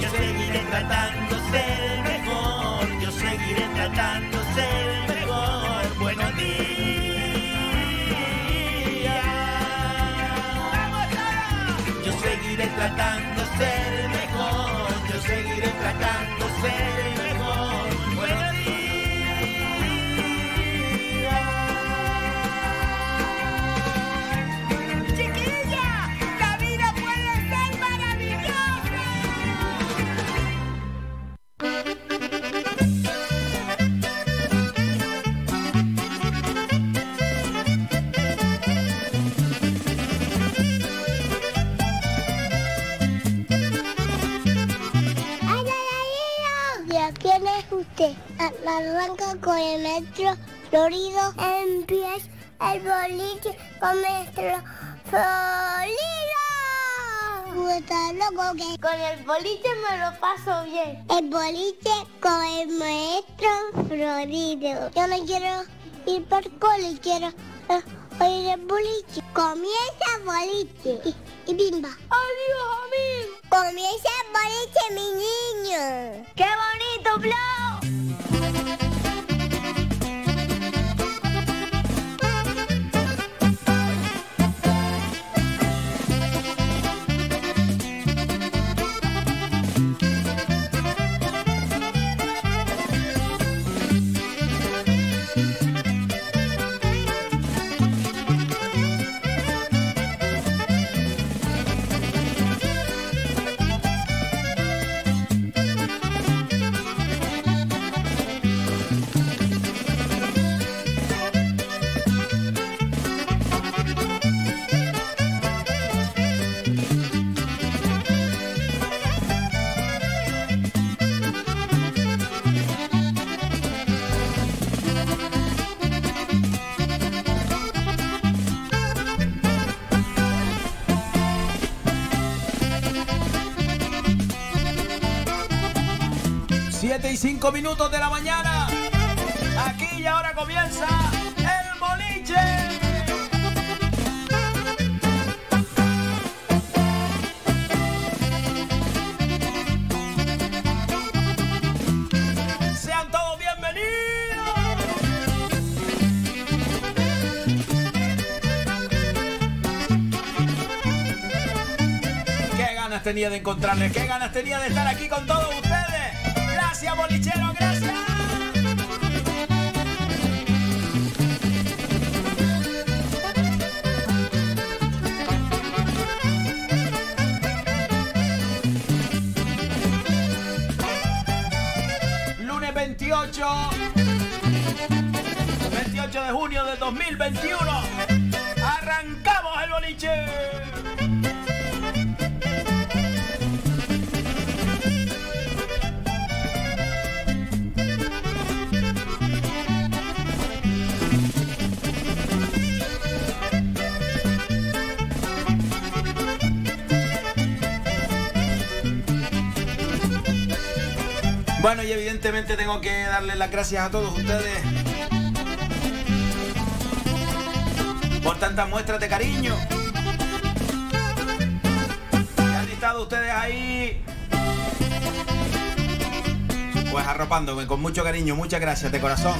yo seguiré tratando Florido. Empieza el boliche con nuestro Florido. Está loco que con el boliche me lo paso bien. El boliche con el maestro Florido. Yo no quiero ir por cole, quiero eh, oír el boliche. Comienza el boliche y, bimba. Adiós, amigo. Comienza el boliche, mi niño. ¡Qué bonito, Blau! 5 minutos de la mañana. Aquí y ahora comienza el boliche. Tenía de encontrarles, qué ganas tenía de estar aquí con todos ustedes. Bolichero, gracias. Lunes 28. 28 de junio del 2021. Arrancamos el boliche. Bueno, y evidentemente tengo que darle las gracias a todos ustedes por tantas muestras de cariño. Han estado ustedes ahí. Pues arropándome con mucho cariño, muchas gracias de corazón.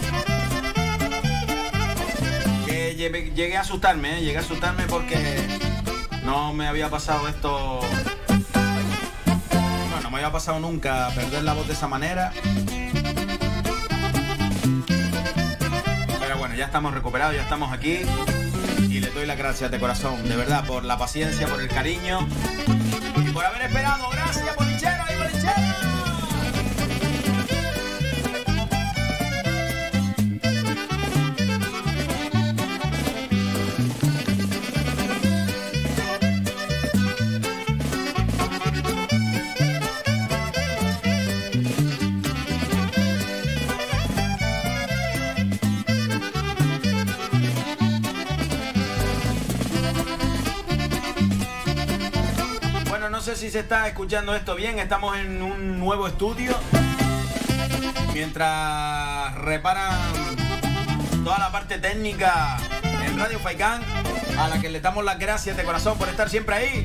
Que llegué, a asustarme, ¿eh? llegué a asustarme porque no me había pasado esto había pasado nunca perder la voz de esa manera. Pero bueno, ya estamos recuperados, ya estamos aquí. Y le doy las gracias de corazón, de verdad, por la paciencia, por el cariño y por haber esperado. Gracias, si se está escuchando esto bien. Estamos en un nuevo estudio. Mientras reparan toda la parte técnica en Radio Faikán, a la que le damos las gracias de corazón por estar siempre ahí.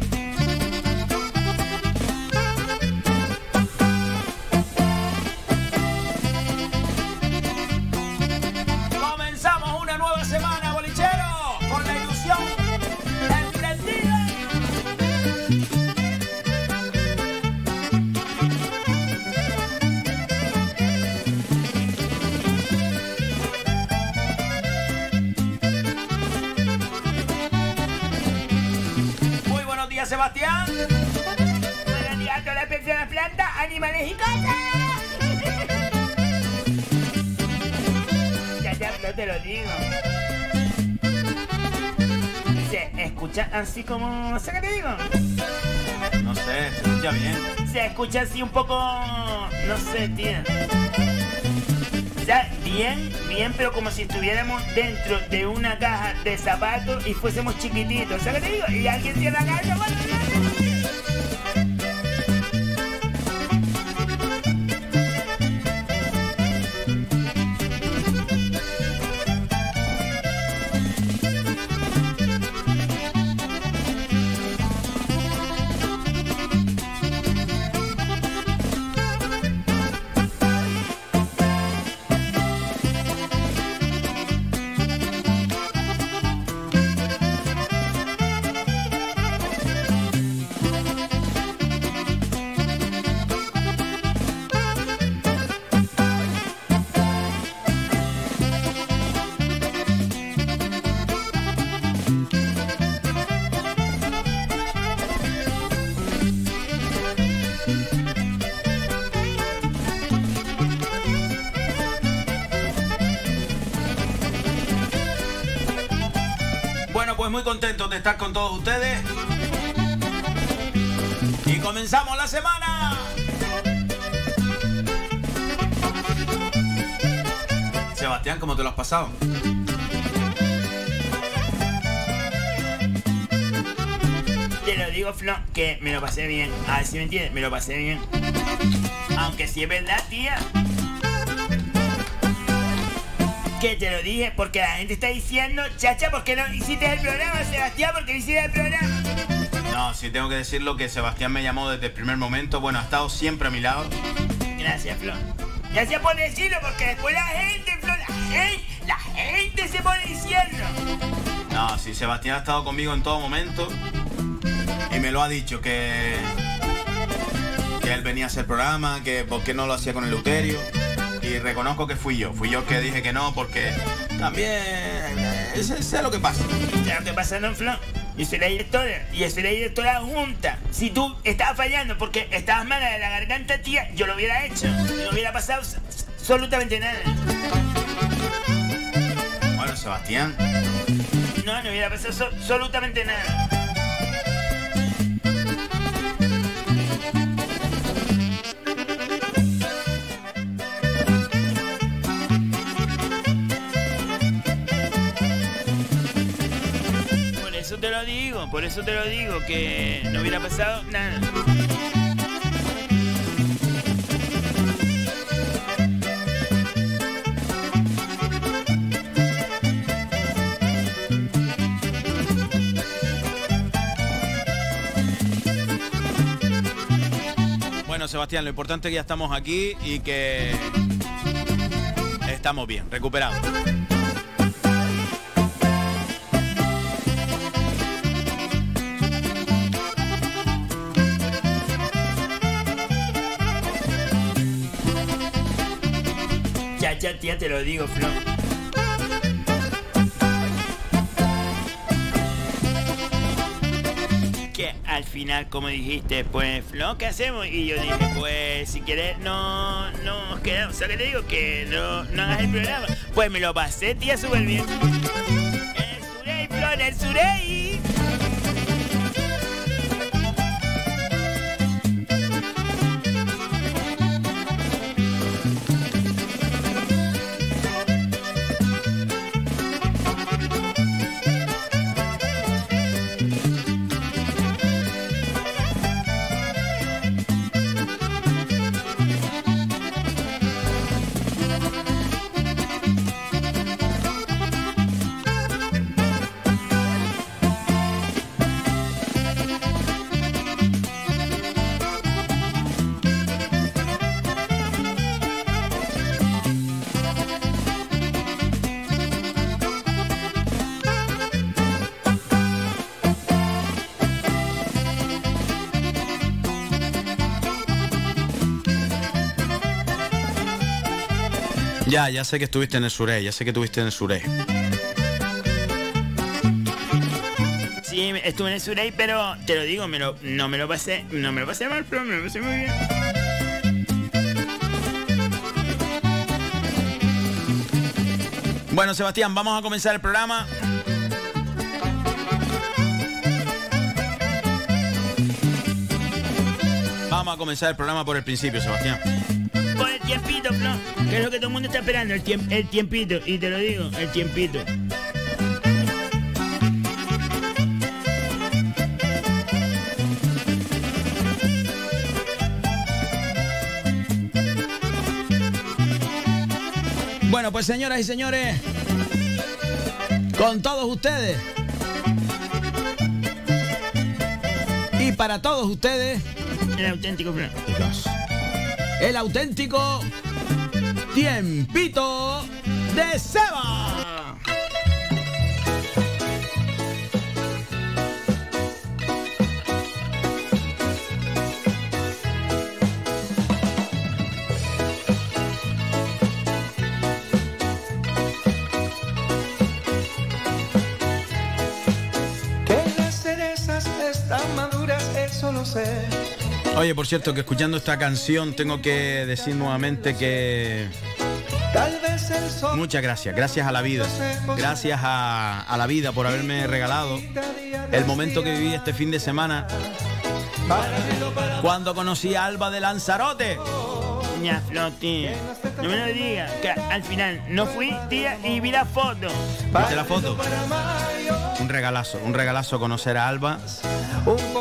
Te lo digo. Se escucha así como... ¿Sabes qué te digo? No sé, se escucha bien. Se escucha así un poco... No sé, tío. O sea, bien, bien, pero como si estuviéramos dentro de una caja de zapatos y fuésemos chiquititos. ¿Sabes qué te digo? Y alguien cierra la caja. ya. Contentos de estar con todos ustedes. Y comenzamos la semana. Sebastián, ¿cómo te lo has pasado? Te lo digo, Flo, que me lo pasé bien. A ver si me entiendes, me lo pasé bien. Aunque sí es verdad, tía, Que te lo dije porque la gente está diciendo, chacha, ¿por qué no hiciste el programa, Sebastián? ¿Por qué no hiciste el programa? No, sí tengo que decirlo que Sebastián me llamó desde el primer momento. Bueno, ha estado siempre a mi lado. Gracias, Flor. Gracias por decirlo, porque después la gente, Flor, la gente, la gente se pone diciendo. No, sí, Sebastián ha estado conmigo en todo momento. Y me lo ha dicho que. que él venía a hacer programa, que por qué no lo hacía con el Luterio. Y reconozco que fui yo. Fui yo que dije que no, porque también. Eh, sé, lo que pasa. ¿Sabes lo que pasa, no, Flor? Yo soy la directora y yo soy la directora junta. Si tú estabas fallando porque estabas mala de la garganta, tía, yo lo hubiera hecho. No hubiera pasado absolutamente nada. Bueno, Sebastián. No, no hubiera pasado absolutamente nada. Por eso te lo digo, que no hubiera pasado nada. Bueno, Sebastián, lo importante es que ya estamos aquí y que estamos bien, recuperados. Ya, te lo digo, Flo. Que al final, como dijiste, pues, Flo, ¿qué hacemos? Y yo dije, pues, si quieres, no, no quedamos. O sea, que te digo que no, no hagas el programa. Pues me lo pasé, tía, súper bien. Ya, ya sé que estuviste en el Suré, ya sé que estuviste en el Suré. Sí, estuve en el Surey, pero te lo digo, me lo, no me lo pasé, no me lo pasé mal, pero me lo pasé muy bien. Bueno, Sebastián, vamos a comenzar el programa. Vamos a comenzar el programa por el principio, Sebastián tiempito, Que es lo que todo el mundo está esperando, el, el tiempito. Y te lo digo, el tiempito. Bueno, pues señoras y señores, con todos ustedes y para todos ustedes, el auténtico Fran el auténtico tiempito de Seba. Oye, por cierto, que escuchando esta canción tengo que decir nuevamente que... Muchas gracias, gracias a la vida, gracias a, la vida por haberme regalado el momento que viví este fin de semana cuando conocí a Alba de Lanzarote. Ña, tía. No me lo digas, que al final no fui, tía, y vi la foto. ¿Viste la foto? Un regalazo, un regalazo conocer a Alba.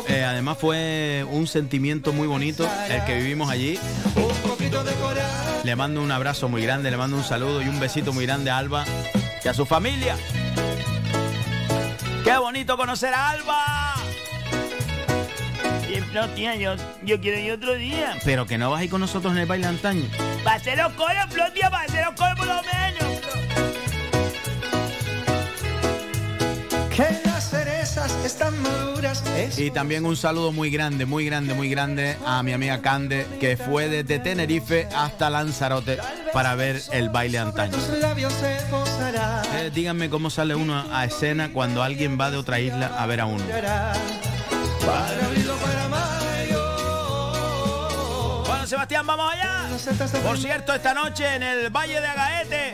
Eh, además fue un sentimiento muy bonito el que vivimos allí. Le mando un abrazo muy grande, le mando un saludo y un besito muy grande a Alba y a su familia. ¡Qué bonito conocer a Alba! No, tía, yo, yo quiero ir otro día. Pero que no vas a ir con nosotros en el baile antaño. Va a ser los coros, Flo, tía, va a ser los coros por lo menos. Cerezas están maduras. Y también un saludo muy grande, muy grande, muy grande a mi amiga Cande, que fue desde Tenerife hasta Lanzarote para ver el baile antaño. Eh, díganme cómo sale uno a escena cuando alguien va de otra isla a ver a uno. Bueno, Sebastián, vamos allá. Por cierto, esta noche en el Valle de Agaete,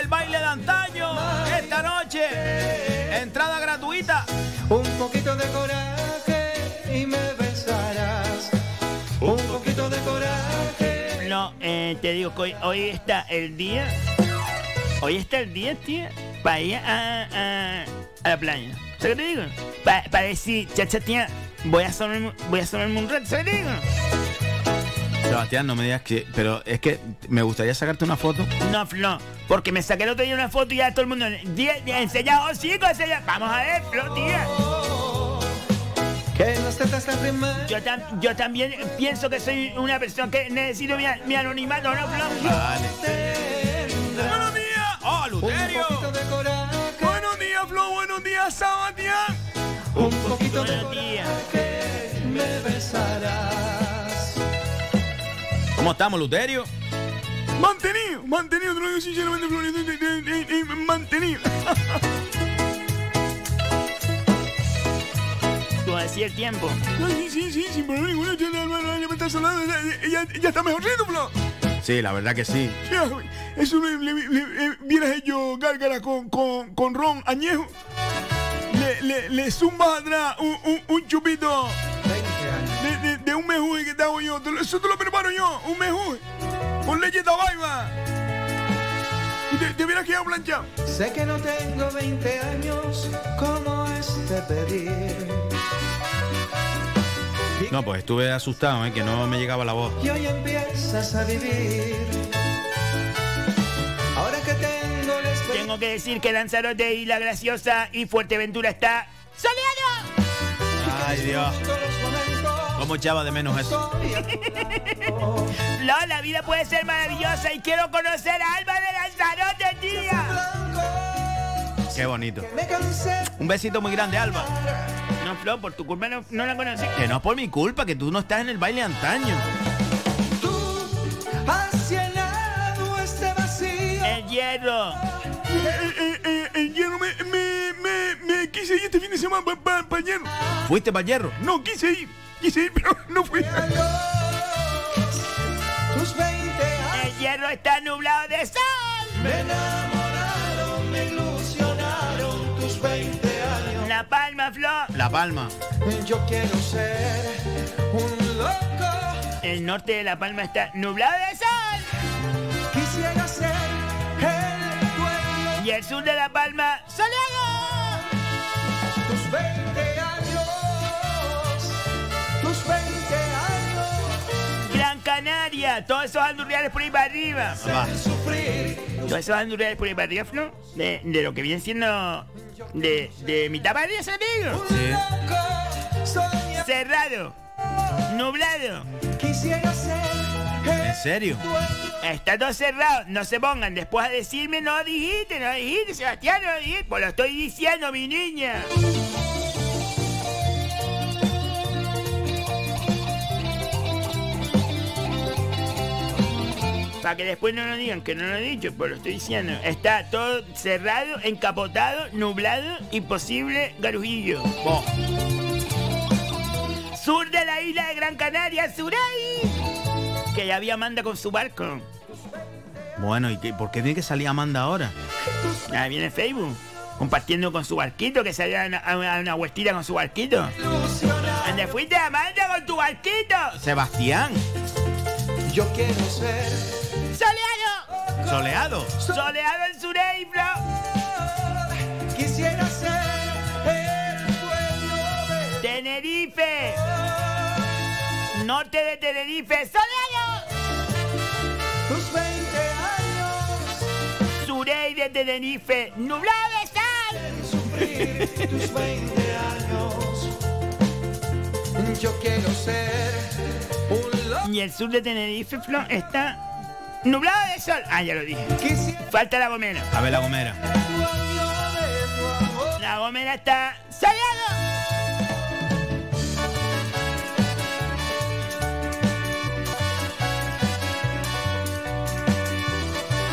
el baile de antaño, esta noche, entrada gratuita. Un poquito de coraje y me besarás. Un poquito de coraje. No, eh, te digo que hoy, está el día. Hoy está el día, tía, para ir a, la playa. ¿Sabes qué te digo? Para decir, chacha, tía, voy a voy a un rato. ¿Sabes qué te digo? Sebastián, no me digas que. Pero es que me gustaría sacarte una foto. No, Flo, porque me saqué el otro día una foto y ya todo el mundo. Enseña, oh, chicos, enseña. Vamos a ver, Flo, tía. Yo, yo también pienso que soy una persona que necesito mi, mi anonimato, ¿no, Flo? Vale. ¡Buenos días! ¡Oh, Luterio! ¡Buenos días, Flo! ¡Buenos días, Sebastián! Un poquito de que me besarás. ¿Cómo estamos, Luterio? Mantenido, mantenido, te lo digo sinceramente, mantenido. Tú hacía el tiempo. Sí, sí, sí, sin problema ninguno. Ya, me está sonando, ya, ya está mejorcito, Flo. Sí, la verdad que sí. Eso le, le, le, hubieras hecho gárgara con, con, con ron añejo. Le, le, le zumbas atrás un, un, un chupito de, un mejuje que te hago yo. Eso te lo preparo yo, un mejuje. Con leche de tabaiba. Y te, te hubieras quedado planchado. Sé que no tengo 20 años, como es de pedir? No, pues estuve asustado, ¿eh? que no me llegaba la voz. Y hoy empiezas a vivir. Ahora que tengo Tengo que decir que Lanzarote y La Graciosa y Fuerteventura está soleado. Ay, Dios. ¿Cómo echaba de menos eso? no, la vida puede ser maravillosa y quiero conocer a Alba de Lanzarote, tía. Qué bonito. Un besito muy grande, Alba. No, Flo, por tu culpa no, la conocí. Que no por mi culpa, que tú no estás en el baile antaño. Tú has llenado este vacío. El hierro. El hierro me, me, me, me, quise ir este fin de semana para pa, hierro. ¿Fuiste para hierro? No, quise ir. Quise pero no fui. Tus 20 El hierro está nublado de sol. Me enamoraron, me ilusionaron tus 20 años. La Palma, Flor. La Palma. Yo quiero ser un loco. El norte de La Palma está nublado de sol. Quisiera ser el dueño. Y el sur de La Palma, soleado. Todos esos andurriales por ahí para arriba. Todos esos andurriales por ahí para arriba, Flo, de, de lo que viene siendo de, de mitad para arriba, amigo. Cerrado, nublado. ¿En serio? Está todo cerrado, no se pongan después a decirme no dijiste, no dijiste, Sebastián, no dijiste. Pues lo estoy diciendo, mi niña. Para que después no nos digan que no lo he dicho, pues lo estoy diciendo. Está todo cerrado, encapotado, nublado, imposible garujillo. Sur de la isla de Gran Canaria, Suray. Que ya había Amanda con su barco. Bueno, ¿y por qué tiene que salir Amanda ahora? Ahí viene Facebook. Compartiendo con su barquito, que salía a una, una vueltita con su barquito. ¿Dónde fuiste, Amanda, con tu barquito? Sebastián. Yo quiero ser ¡Soleado! ¿Soleado? ¡Soleado en Sureibro! Quisiera ser el dueño de... ¡Tenerife! ¡Norte de Tenerife! ¡Soleado! Soleil de Tenerife, nublado de sal. tus 20 años. Yo quiero ser un loco. Y el sur de Tenerife, Flo, está nublado de sol. Ah, ya lo dije. Falta la gomera. A ver la gomera. La gomera está soleado.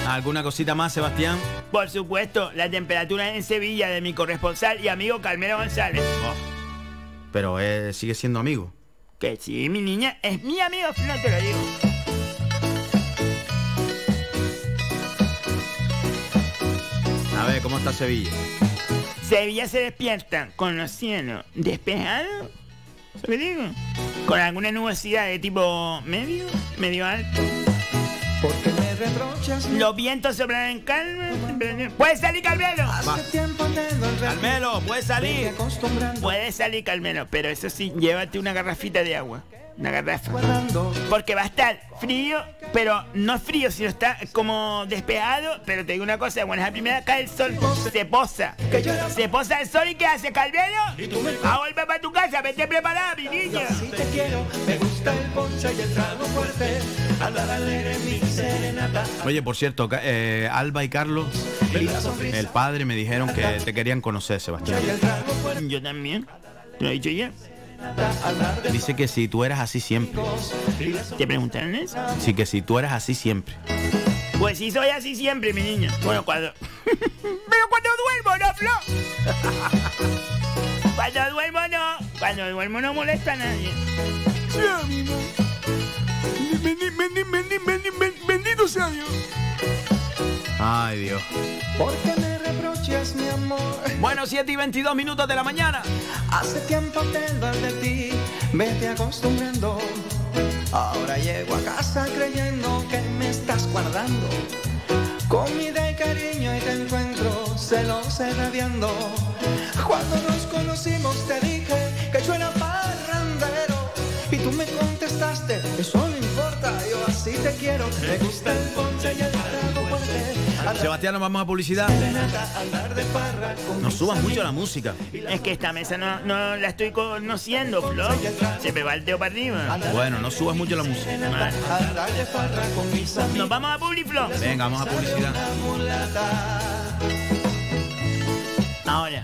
¿Alguna cosita más, Sebastián? Por supuesto, la temperatura en Sevilla de mi corresponsal y amigo Carmelo González. Oh. Pero eh, sigue siendo amigo. Que sí, mi niña, es mi amigo, no te lo digo. A ver, ¿cómo está Sevilla? Sevilla se despierta con los cielos despejados, ¿qué digo? Con alguna nubosidad de tipo medio, medio alto. Porque me reprochas Los vientos soplan en calma. ¿Puede salir Carmelo? Carmelo, puedes salir. acostumbrando. Puede salir Carmelo, pero eso sí, llévate una garrafita de agua. Una garrafa. Porque va a estar frío, pero no frío, sino está como despejado. Pero te digo una cosa, bueno, es la primera cae el sol, se posa. Se posa el sol y ¿qué hace, Calvero? A volver para tu casa, vete preparada, mi niña. Si te quiero, me gusta el poncho y el trago fuerte. Hablar alegre mi serenata. Oye, por cierto, eh, Alba y Carlos, el padre, me dijeron que te querían conocer, Sebastián. Yo también. ¿Te lo he dicho ya? Dice que si tú eras así siempre. ¿Te preguntaron eso? Sí, que si tú eras así siempre. Pues sí, soy así siempre, mi niña. Bueno, cuando. Pero cuando duermo, no, Flo. cuando duermo, no. Cuando duermo, no molesta a nadie. Bendito sea Dios. Ay, Dios. me reprochas mi amor. Bueno, 7 y 22 minutos de la mañana. Hace tiempo tengo el de ti, vete acostumbrando. Ahora llego a casa creyendo que me estás guardando. Comida y cariño y te encuentro celosa y rabiando. Cuando nos conocimos te dije que yo era parrandero. Y tú me contestaste, eso no importa, yo así te quiero. Me gusta el ponche y el trago fuerte. Andar Sebastián, nos vamos a publicidad. de nata, andar de farra con No mis subas mucho la música. Es que esta mesa no, no la estoy conociendo, Flo. Se me va el dedo para arriba. Bueno, no subas mucho la música. Vale. Nos vamos a Publi, Flo. Venga, vamos a publicidad. Ahora.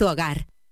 tu hogar.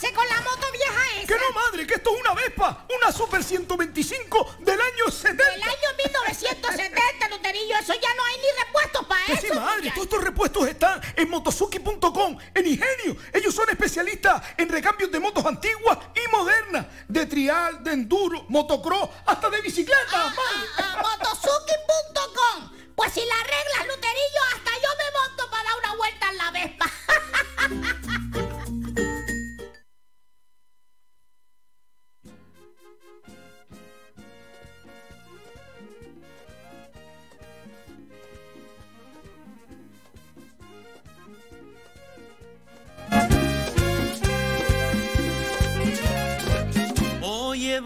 ¿Qué vas a hacer con la moto vieja esa? Que no, madre, que esto es una Vespa, una Super 125 del año 70. Del año 1970, Luterillo, eso ya no hay ni repuestos para eso. sí, madre, todos estos repuestos están en motosuki.com, en Ingenio. Ellos son especialistas en recambios de motos antiguas y modernas, de trial, de enduro, motocross, hasta de bicicleta, Ah, ah, ah, Motosuki.com. Pues si la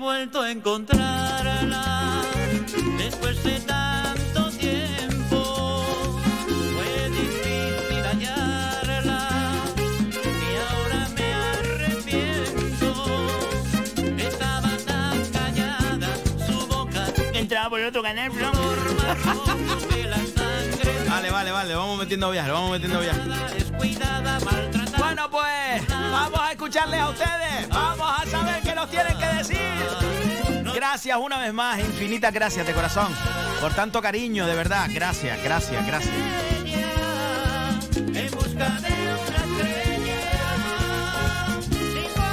vuelto a encontrarla después de tanto tiempo. Fue difícil hallarla y ahora me arrepiento. Estaba tan callada, su boca Entraba por el otro canal, sangre Vale, vale, vale, vamos metiendo viaje, vamos metiendo maltratada. Bueno, pues, vamos a escucharles a ustedes. Vamos a saber nos tienen que decir. Gracias una vez más, infinitas gracias de corazón. Por tanto cariño, de verdad. Gracias, gracias, gracias.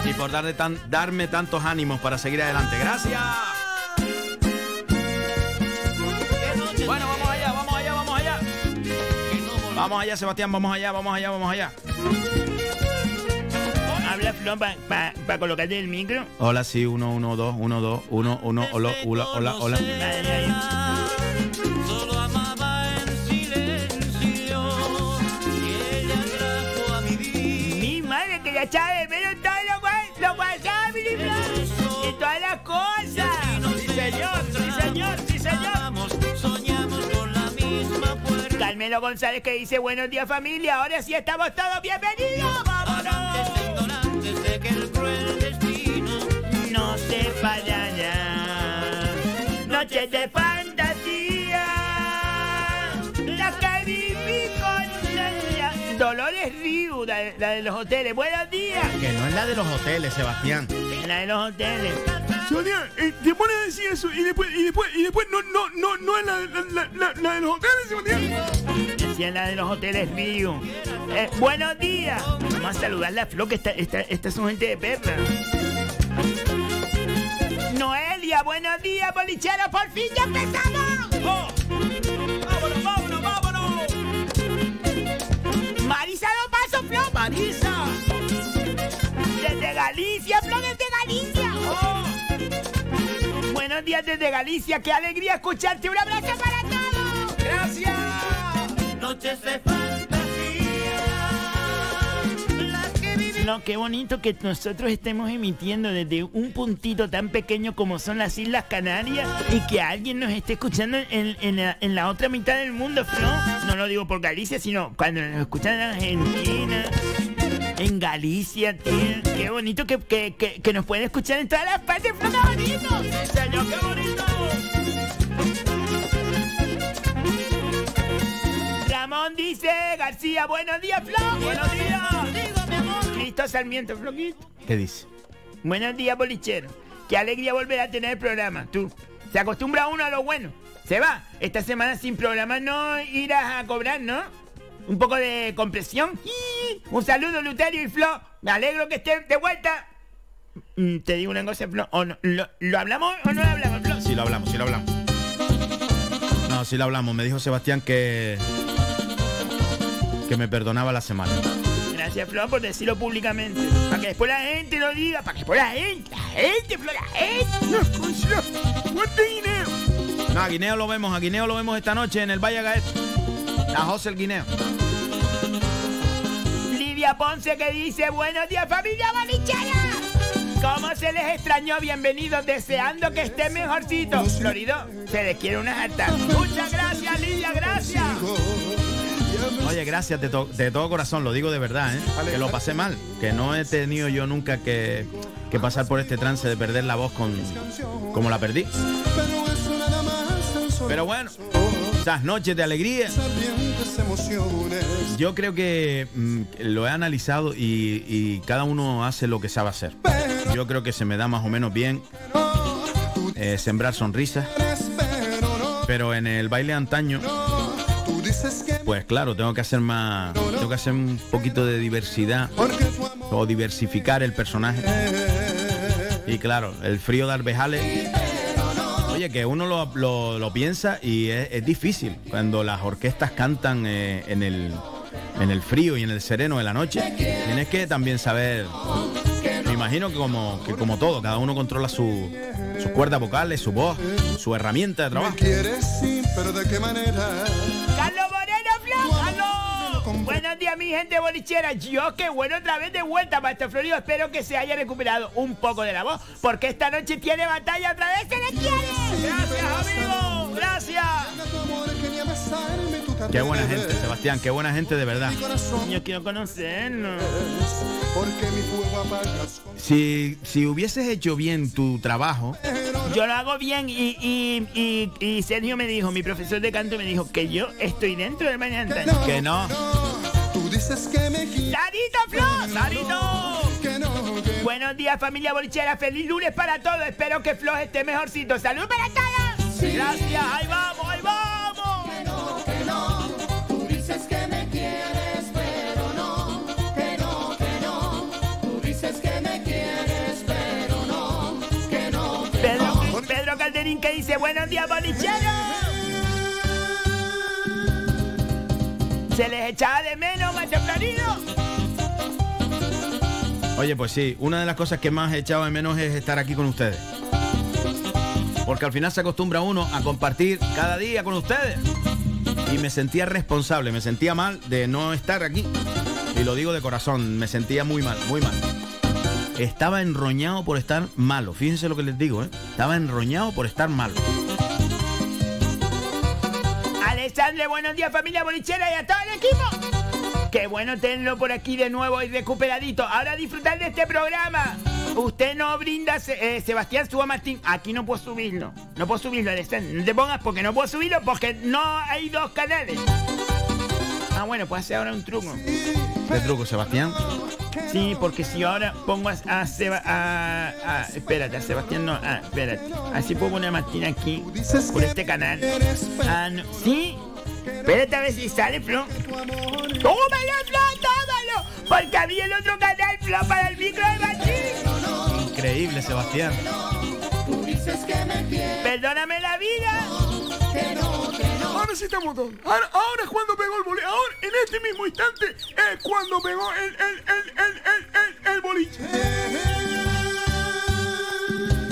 Y por darle tan, darme tantos ánimos para seguir adelante. Gracias. Bueno, vamos allá, vamos allá, vamos allá. Vamos allá, Sebastián, vamos allá, vamos allá, vamos allá. Habla, Flo, para colocarte el micro. Hola, sí, uno, uno, dos, uno, dos, uno, uno, hola, hola, hola, hola. Ahí, ahí. Solo amaba en silencio y ella trajo a mi vida. Mi madre que ya sabe, pero todos los wa- los WhatsApp y y todas las cosas. Sí, señor, sí, señor, sí, señor. Soñamos, soñamos con la misma puerta. Carmelo González que dice buenos días familia, ahora sí estamos todos bienvenidos. Que el cruel destino No se fallará. Noches de fantasía. La que viví con ella. Dolores Riu, la, de- la de los hoteles. Buenos días. Que no es la de los hoteles, Sebastián. La de los hoteles. Sebastián, eh, te pones a decir eso y después, y después, y después no, no, no, no es la, la, la, la- la de los hoteles, Sebastián. Decía la de los hoteles Riu. Eh, buenos días. Vamos a saludarle a Flo, que esta, esta, esta es su gente de perra. Noelia, buenos días, bolichero, por fin ya empezamos. ¡Oh! ¡Vámonos, vámonos, vámonos! Marisa no paso, Flo. Marisa. Desde Galicia, Flo, desde Galicia. ¡Oh! Buenos días desde Galicia, qué alegría escucharte. Un abrazo para todos. ¡Gracias! Noches No, qué bonito que nosotros estemos emitiendo desde un puntito tan pequeño como son las Islas Canarias y que alguien nos esté escuchando en, la, otra mitad del mundo, ¿no? No lo digo por Galicia, sino cuando nos escuchan en Argentina, en Galicia, tío. Qué bonito que, que, que, nos pueden escuchar en todas las partes, qué bonito. Ramón dice, García, buenos días, Flo. Buenos días. Cristo Sarmiento, Floquito. ¿Qué dice? Buenos días, bolichero. Qué alegría volver a tener el programa. Tú, se acostumbra uno a lo bueno. Se va. Esta semana sin programa no irás a cobrar, ¿no? Un poco de compresión. ¡Y! Un saludo, Luterio y Flo. Me alegro que estén de vuelta. Mm, Te digo una cosa, Flo. ¿O no? ¿Lo, lo hablamos o no lo hablamos, Flo? Sí lo hablamos, sí lo hablamos. No, sí lo hablamos. Me dijo Sebastián que. Que me perdonaba la semana. Gracias, Flo, por decirlo públicamente. Para que después la gente lo diga. Para que después la gente, la gente, Flo, la gente. Fuerte guineo. No, a Guineo lo vemos, a Guineo lo vemos esta noche en el Valle Gaet. A José el Guineo. Lidia Ponce que dice, buenos días familia bolichera. ¿Cómo se les extrañó? Bienvenidos, deseando que estén mejorcitos. Florido, se les quiere una alta. Muchas gracias, Lidia, gracias. Oye, gracias de, to- de todo corazón, lo digo de verdad, ¿eh? que lo pasé mal, que no he tenido yo nunca que, que pasar por este trance de perder la voz con, como la perdí. Pero bueno, esas noches de alegría, yo creo que mm, lo he analizado y, y cada uno hace lo que sabe hacer. Yo creo que se me da más o menos bien eh, sembrar sonrisas, pero en el baile antaño pues claro, tengo que hacer más, tengo que hacer un poquito de diversidad o diversificar el personaje. Y claro, el frío de Arbejales. Oye, que uno lo, lo- lo piensa y es, difícil cuando las orquestas cantan eh, en, el, en el frío y en el sereno de la noche. Tienes que también saber, me imagino que como, que como todo, cada uno controla su, sus cuerdas vocales, su voz, su herramienta de trabajo. Pero de qué manera. Días, mi gente bolichera. Yo, qué bueno, otra vez de vuelta, Maestro Florido. Espero que se haya recuperado un poco de la voz, porque esta noche tiene batalla otra vez. ¡Se le quiere! Gracias, amigo. Gracias. Qué buena gente, Sebastián, qué buena gente de verdad. Yo quiero conocerlo. Si, si hubieses hecho bien tu trabajo, Yo lo hago bien y, y, y, y Sergio me dijo, mi profesor de canto me dijo que yo estoy dentro del mañana. que no. Dices que me. ¡Sarito, Flo! ¡Sarito! Buenos días, familia bolichera. Feliz lunes para todos. Espero que Flo esté mejorcito. ¡Salud para todos! Gracias. Ahí vamos, ahí vamos. que no. Tú dices que me quieres, pero no. Que no, que no. Tú dices que me quieres, pero no. Que no, que Pedro, Pedro Calderín que dice, buenos días, bolicheros. Se les echaba de menos, macho Florido. Oye, pues sí, una de las cosas que más he echado de menos es estar aquí con ustedes. Porque al final se acostumbra uno a compartir cada día con ustedes. Y me sentía responsable, me sentía mal de no estar aquí. Y lo digo de corazón, me sentía muy mal, muy mal. Estaba enroñado por estar malo. Fíjense lo que les digo, ¿eh? Estaba enroñado por estar malo. Alexandre, buenos días, familia bolichera y a todo el equipo. Qué bueno tenerlo por aquí de nuevo y recuperadito. Ahora disfrutar de este programa. Usted no brinda, eh, Sebastián Suba Martín. Aquí no puedo subirlo. No puedo subirlo, Alexandre. No te pongas porque no puedo subirlo porque no hay dos canales. Ah, bueno, pues hacer ahora un truco. ¿Qué truco, Sebastián? Sí, porque si ahora pongo a, a Seba- a- a- espérate, a Sebastián no, ah, espérate. Así puedo poner a Martín aquí, por este canal. Ah, no. ¿Sí? Espérate a ver si sale, Flo. ¡Tómalo, Flo, tómalo! Porque había el otro canal, Flo, para el micro de Martín. Increíble, Sebastián. Perdóname la vida. Que no. Ahora sí estamos todos. Ahora, ahora es cuando pegó el boliche. Ahora, en este mismo instante, es cuando pegó el, el, el, el, el, el, el boliche.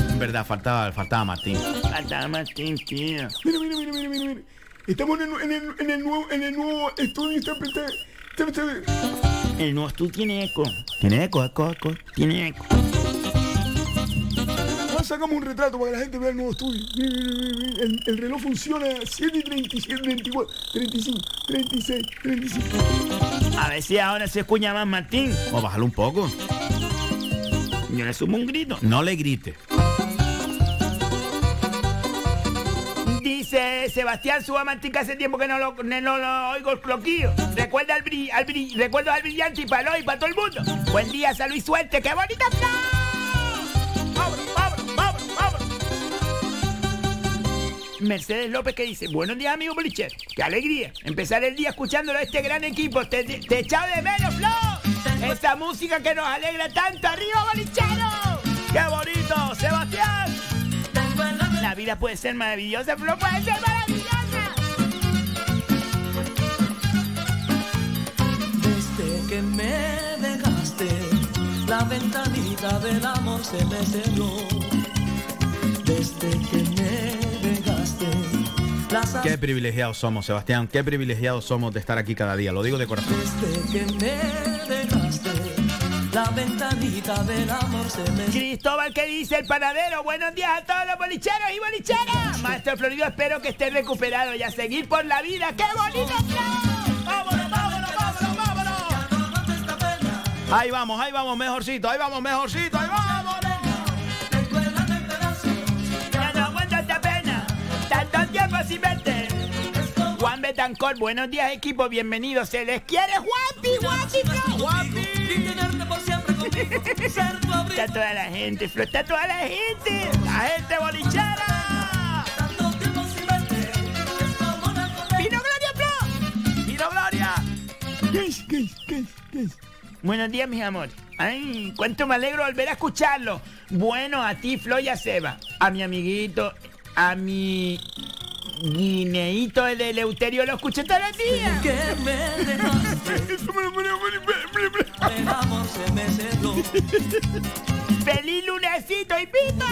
En verdad, faltaba, faltaba Martín. Faltaba Martín, tío. Mira, mira, mira, mira, mira, mira. Estamos en el, en el, en el nuevo, en el nuevo estudio. Está, está, está, está- El nuevo estudio tiene eco. Tiene eco, eco, eco. Tiene eco. Sacamos un retrato para que la gente vea el nuevo estudio. El, el reloj funciona 7 y 37, 34, 35, 36, 35. A ver si ahora se escucha más Martín. O bájalo un poco. Yo le sumo un grito. No le grite. Dice Sebastián Suba Martín que hace tiempo que no lo, no, no lo oigo el cloquillo. Recuerda al, bri- al bri- recuerdo al brillante y para hoy, para todo el mundo. Buen día, salud y suerte. ¡Qué bonita flor! Mercedes López que dice, buenos días amigo Bolicher, qué alegría empezar el día escuchándolo a este gran equipo, te, te, te he echado de menos, Flo, esa música que nos alegra tanto, arriba Bolichero, qué bonito, Sebastián, la vida puede ser maravillosa, Flo, puede ser maravillosa. Desde que me dejaste, la ventanita del amor se me cerró. Desde que me Qué privilegiados somos, Sebastián. Qué privilegiados somos de estar aquí cada día. Lo digo de corazón. Desde que me dejaste, la ventanita del amor se me... Cristóbal, ¿qué dice el panadero? Buenos días a todos los bolicheros y bolicheras. Maestro Florido, espero que esté recuperado y a seguir por la vida. ¡Qué bonito! ¡Vámonos, vámonos, vámonos, vámonos! Ahí vamos, ahí vamos, mejorcito, ahí vamos, mejorcito, ahí vamos. Pena, tanto tiempo sin verte. Juan Betancor, buenos días equipo, bienvenidos. Se les quiere Juanpi, Juanpi, Flo, Juanpi. Está toda la gente, Flo, está toda la gente. La gente bolichera. ¡Vino Gloria, Flo! ¡Vino Gloria! ¿Qué es? ¿Qué es? ¿Qué es? ¿Qué es? Buenos días, mis amores. Ay, cuánto me alegro volver a escucharlo. Bueno, a ti, Flo y a Seba. A mi amiguito, a mi guineíto de Eleuterio lo escuché todos los días. Que me dejaste, el se me. ¡Feliz lunesito y pipa!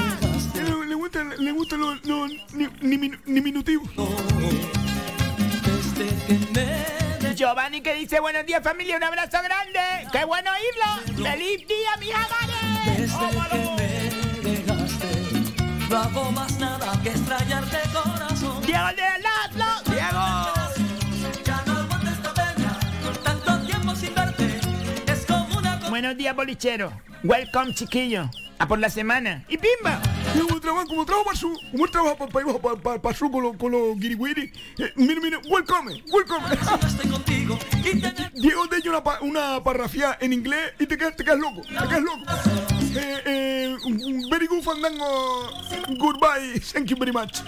Le, le gusta, le gusta los los ni, ni, minu- diminutivos. Giovanni que dice buenos días familia, un abrazo grande. ¡Qué bueno oírlo! ¡Feliz día, mis me dejaste, no hago más nada que extrañarte corazón. ¡Diego de! ¡Diego! Ya no aguanto esta pena, tanto tiempo sin verte, es como una... Buenos días, bolichero. Welcome, chiquillo. A por la semana. ¡Y pimba! Como trabaja, como trabaja para su, como él trabaja para, para, para, para, para su con los con los guiriguiri. Eh, mira, mira, welcome, welcome. Diego te echa una, una parrafía en inglés y te quedas, te quedas loco, te quedas loco. Eh, eh, very good fandango, goodbye, thank you very much.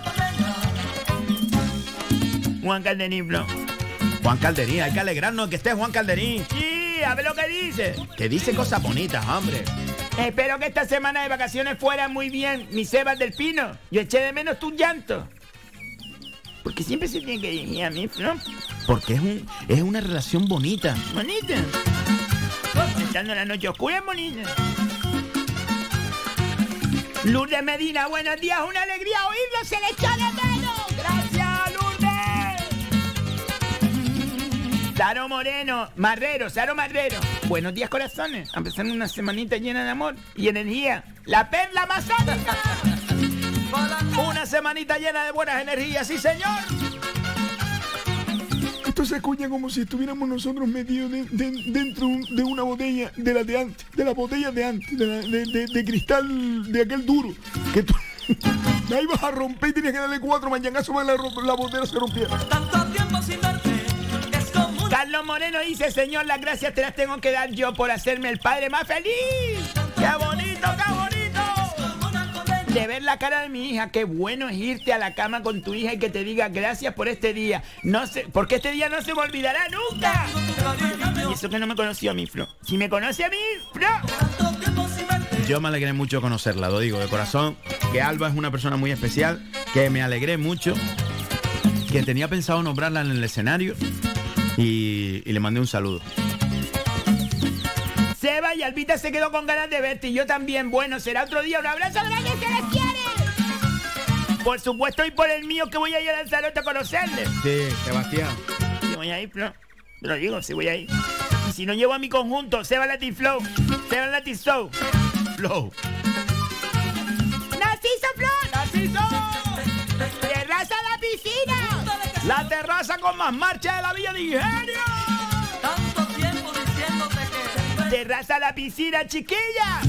Juan Calderín, Flo. Juan Calderín, hay que alegrarnos que esté Juan Calderín. Sí, a ver lo que dice. Que dice cosas bonitas, hombre. Espero que esta semana de vacaciones fuera muy bien, mi Sebas del Pino. Yo eché de menos tu llanto. Porque siempre se tiene que dirigir a mí, ¿no? Porque es, un, es una relación bonita. Bonita. Estando la noche oscura es bonita. Lourdes Medina, buenos días, una alegría oírlo, se le echa de menos. Gracias, Lourdes. Saro Moreno, Marrero, Saro Marrero. Buenos días, corazones. Empezando una semanita llena de amor y energía. La perla masónica. Una semanita llena de buenas energías, sí señor. Esto se escucha como si estuviéramos nosotros metidos de- de- dentro de una botella de la de antes, de la botella de antes, de, la- de- de- de cristal de aquel duro. Que tú, ahí vas a romper y tenías que darle cuatro mañanazos para que la, botella se rompiera. Tanto tiempo sin Carlos Moreno dice, Señor, las gracias te las tengo que dar yo por hacerme el padre más feliz. ¡Qué bonito, qué bonito! De ver la cara de mi hija, qué bueno es irte a la cama con tu hija y que te diga gracias por este día. No sé, porque este día no se me olvidará nunca. Y eso que no me conoció a mí, Flo. Si me conoce a mí, Flo. Yo me alegré mucho conocerla, lo digo de corazón, que Alba es una persona muy especial, que me alegré mucho, que tenía pensado nombrarla en el escenario y, y le mandé un saludo. Seba y Albita se quedó con ganas de verte y yo también. Bueno, será otro día. Un abrazo grande. Por supuesto y por el mío que voy a ir a Lanzarote a conocerle. Sí, Sebastián. Sí, voy a ir. Te lo digo, sí voy a ir. Y si no llevo a mi conjunto, Seba Latin Flow, Seba Latin Show, Flow. ¡Narciso Flow! ¡Narciso! ¡Terraza la piscina! La terraza con más marcha de la Villa de Ingenio. tanto tiempo diciéndote que... ¡Terraza a la piscina, chiquilla!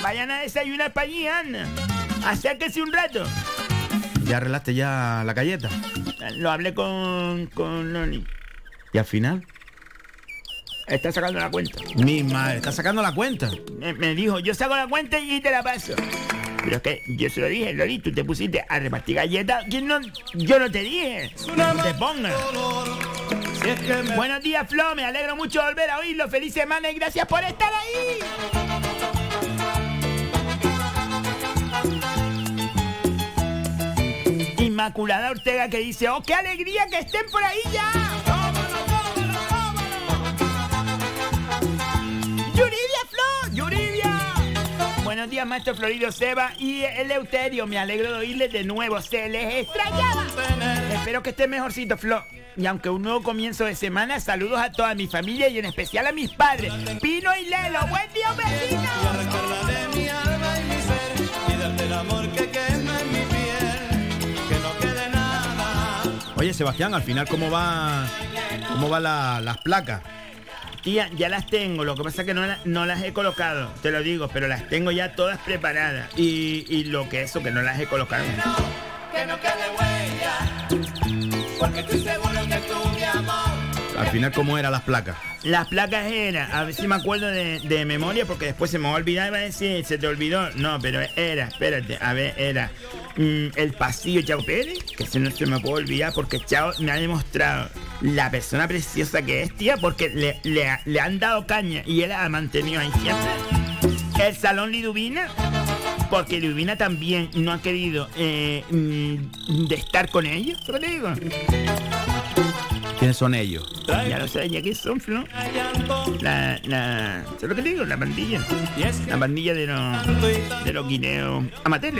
Vayan a desayunar para allí, Ana. Acérquese un rato. ¿Ya arreglaste ya la galleta? Lo hablé con, con Noni. ¿Y al final? Está sacando la cuenta. Mi madre, está sacando la cuenta. Me, me dijo, yo saco la cuenta y te la paso. Pero es que yo se lo dije, Loli, tú te pusiste a repartir galletas. ¿Quién no? Yo no te dije. No te pongas. Buenos días, Flo. Me alegro mucho de volver a oírlo. Feliz semana y gracias por estar ahí. Inmaculada Ortega que dice, oh, qué alegría que estén por ahí ya. Yuridia Flo, Yuridia. Buenos días, maestro Florido Seba y Eleuterio. Me alegro de oírles de nuevo. Se les extrañaba. Espero que esté mejorcito, Flo. y aunque un nuevo comienzo de semana, saludos a toda mi familia y en especial a mis padres, Pino y Lelo. ¡Buen día, un Oye, Sebastián, al final, ¿cómo va, cómo va la- las placas? Tía, ya las tengo, lo que pasa es que no, la- no las he colocado, te lo digo, pero las tengo ya todas preparadas. Y, y lo que eso, que no las he colocado. Que no quede huella, porque estoy seguro que tú, mi amor. Al final, ¿cómo eran las placas? Las placas eran, a ver si me acuerdo de, de memoria, porque después se me va a olvidar y va a decir, se te olvidó. No, pero era, espérate, a ver, era mm, el pasillo Chao Pérez, que se no se me puede olvidar, porque Chao me ha demostrado la persona preciosa que es, tía, porque le, le- han dado caña y él ha mantenido ahí siempre. El salón Liduvina, porque Liduvina también no ha querido eh, mm, de estar con ellos, ¿qué te digo? ¿Quiénes son ellos? Ya lo sé, ya que son, Flo. La, la, ¿sabes lo que te digo? La pandilla. La pandilla de los, de los guineos amateurs.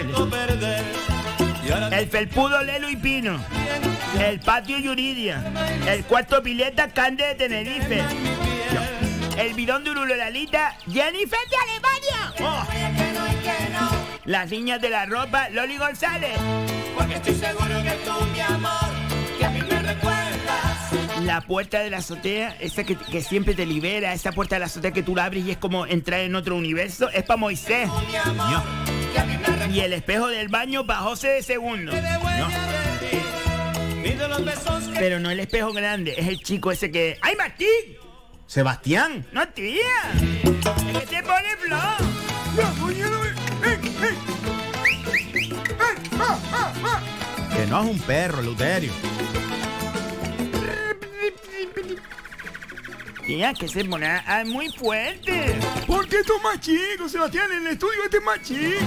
El felpudo Lelo y Pino. El patio Yuridia. El cuarto pileta Cande de Tenerife. El bidón de Urulalita Jennifer de Alemania. Oh. Las niñas de la ropa Loli González. Porque estoy seguro que tú, mi amor, La puerta de la azotea, esa que, que siempre te libera, esa puerta de la azotea que tú la abres y es como entrar en otro universo, es para Moisés. Y el espejo del baño para José de Segundo. Pero no el espejo grande, es el chico ese que. ¡Ay, Martín! Sebastián. ¡No, tía! ¡Es que te pone flow! Que no es un perro, Luterio. Tía, que se pone ah, muy fuerte. ¿Por qué esto es más chico, Sebastián? En el estudio este es más chico.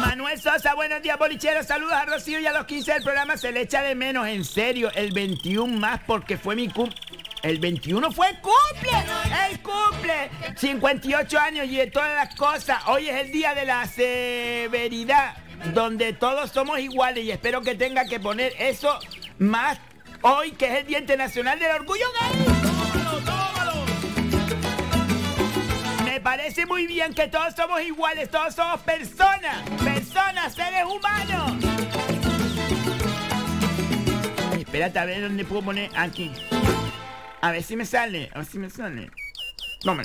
Manuel Sosa, buenos días, bolicheros. Saludos a Rocío y a los 15 del programa. Se le echa de menos, en serio. El 21 más porque fue mi cum. El 21 fue el cumple. El cumple. 58 años y de todas las cosas. Hoy es el día de la severidad. Donde todos somos iguales. Y espero que tenga que poner eso más hoy, que es el Día Internacional del Orgullo Gay. Me parece muy bien que todos somos iguales, todos somos personas, personas, seres humanos. Espérate a ver dónde puedo poner aquí. A ver si me sale, a ver si me sale. Me-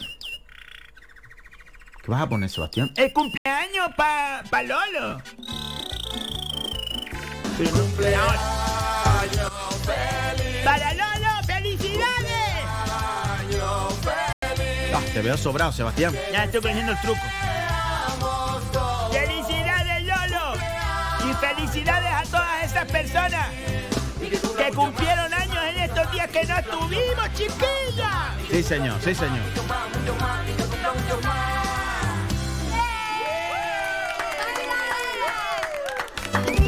¿Qué vas a poner, Sebastián? El cumpleaños para pa Lolo. Para Lolo, felicidades. Ah, te veo sobrado, Sebastián. Ya estoy cogiendo el truco. ¡Felicidades, Lolo! Y felicidades a todas esas personas que cumplieron años en estos días que no estuvimos, chiquilla. Sí, señor, sí, señor.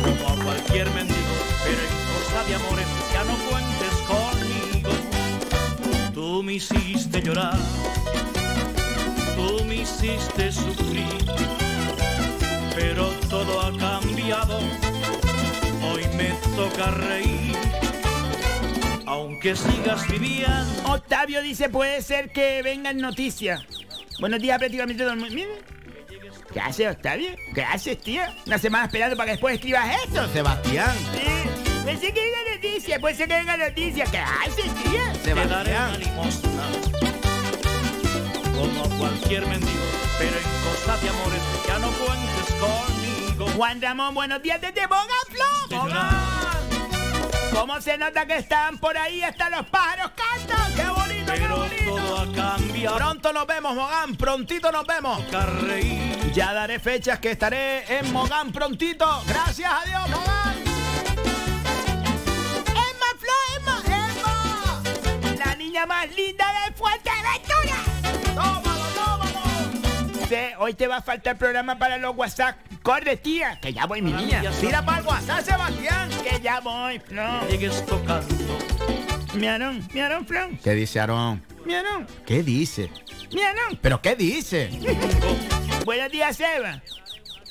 como a cualquier mendigo, pero en cosa de amores hiciste llorar, tú me hiciste sufrir, pero todo ha cambiado. Hoy me toca reír, aunque sigas viviendo. Octavio dice, puede ser que vengan noticias. Buenos días prácticamente todo el mundo. ¿Qué haces, Octavio? ¿Qué haces, tía? Una semana esperando para que después escribas eso. Sebastián. Sí. Pensé que venga noticias, puede ser que venga noticias. ¿Qué haces, tía? Te daré una limosna, como cualquier mendigo, pero en cosa de amores ya no cuentes conmigo. Juan Ramón, buenos días desde Bogaflo. ¿Cómo se nota que están por ahí? Hasta los pájaros cantan. ¡Qué bonito, qué bonito! Todo ha cambiado. Pronto nos vemos, Mogán. Prontito nos vemos. Ya daré fechas que estaré en Mogán prontito. Gracias a Dios, Mogán. Más linda de Fuerteventura. ¡Tómalo, tómalo! Sí, hoy te va a faltar programa para los WhatsApp. Corre, tía, que ya voy, mi niña. Tira para el WhatsApp, Sebastián. Que ya voy, Flo. Sigues tocando. Mi Aarón, mi Aarón, Flo. ¿Qué dice Aarón? Mi Aarón, ¿Qué dice? mi Aarón. ¿Pero qué dice? Buenos días, Eva.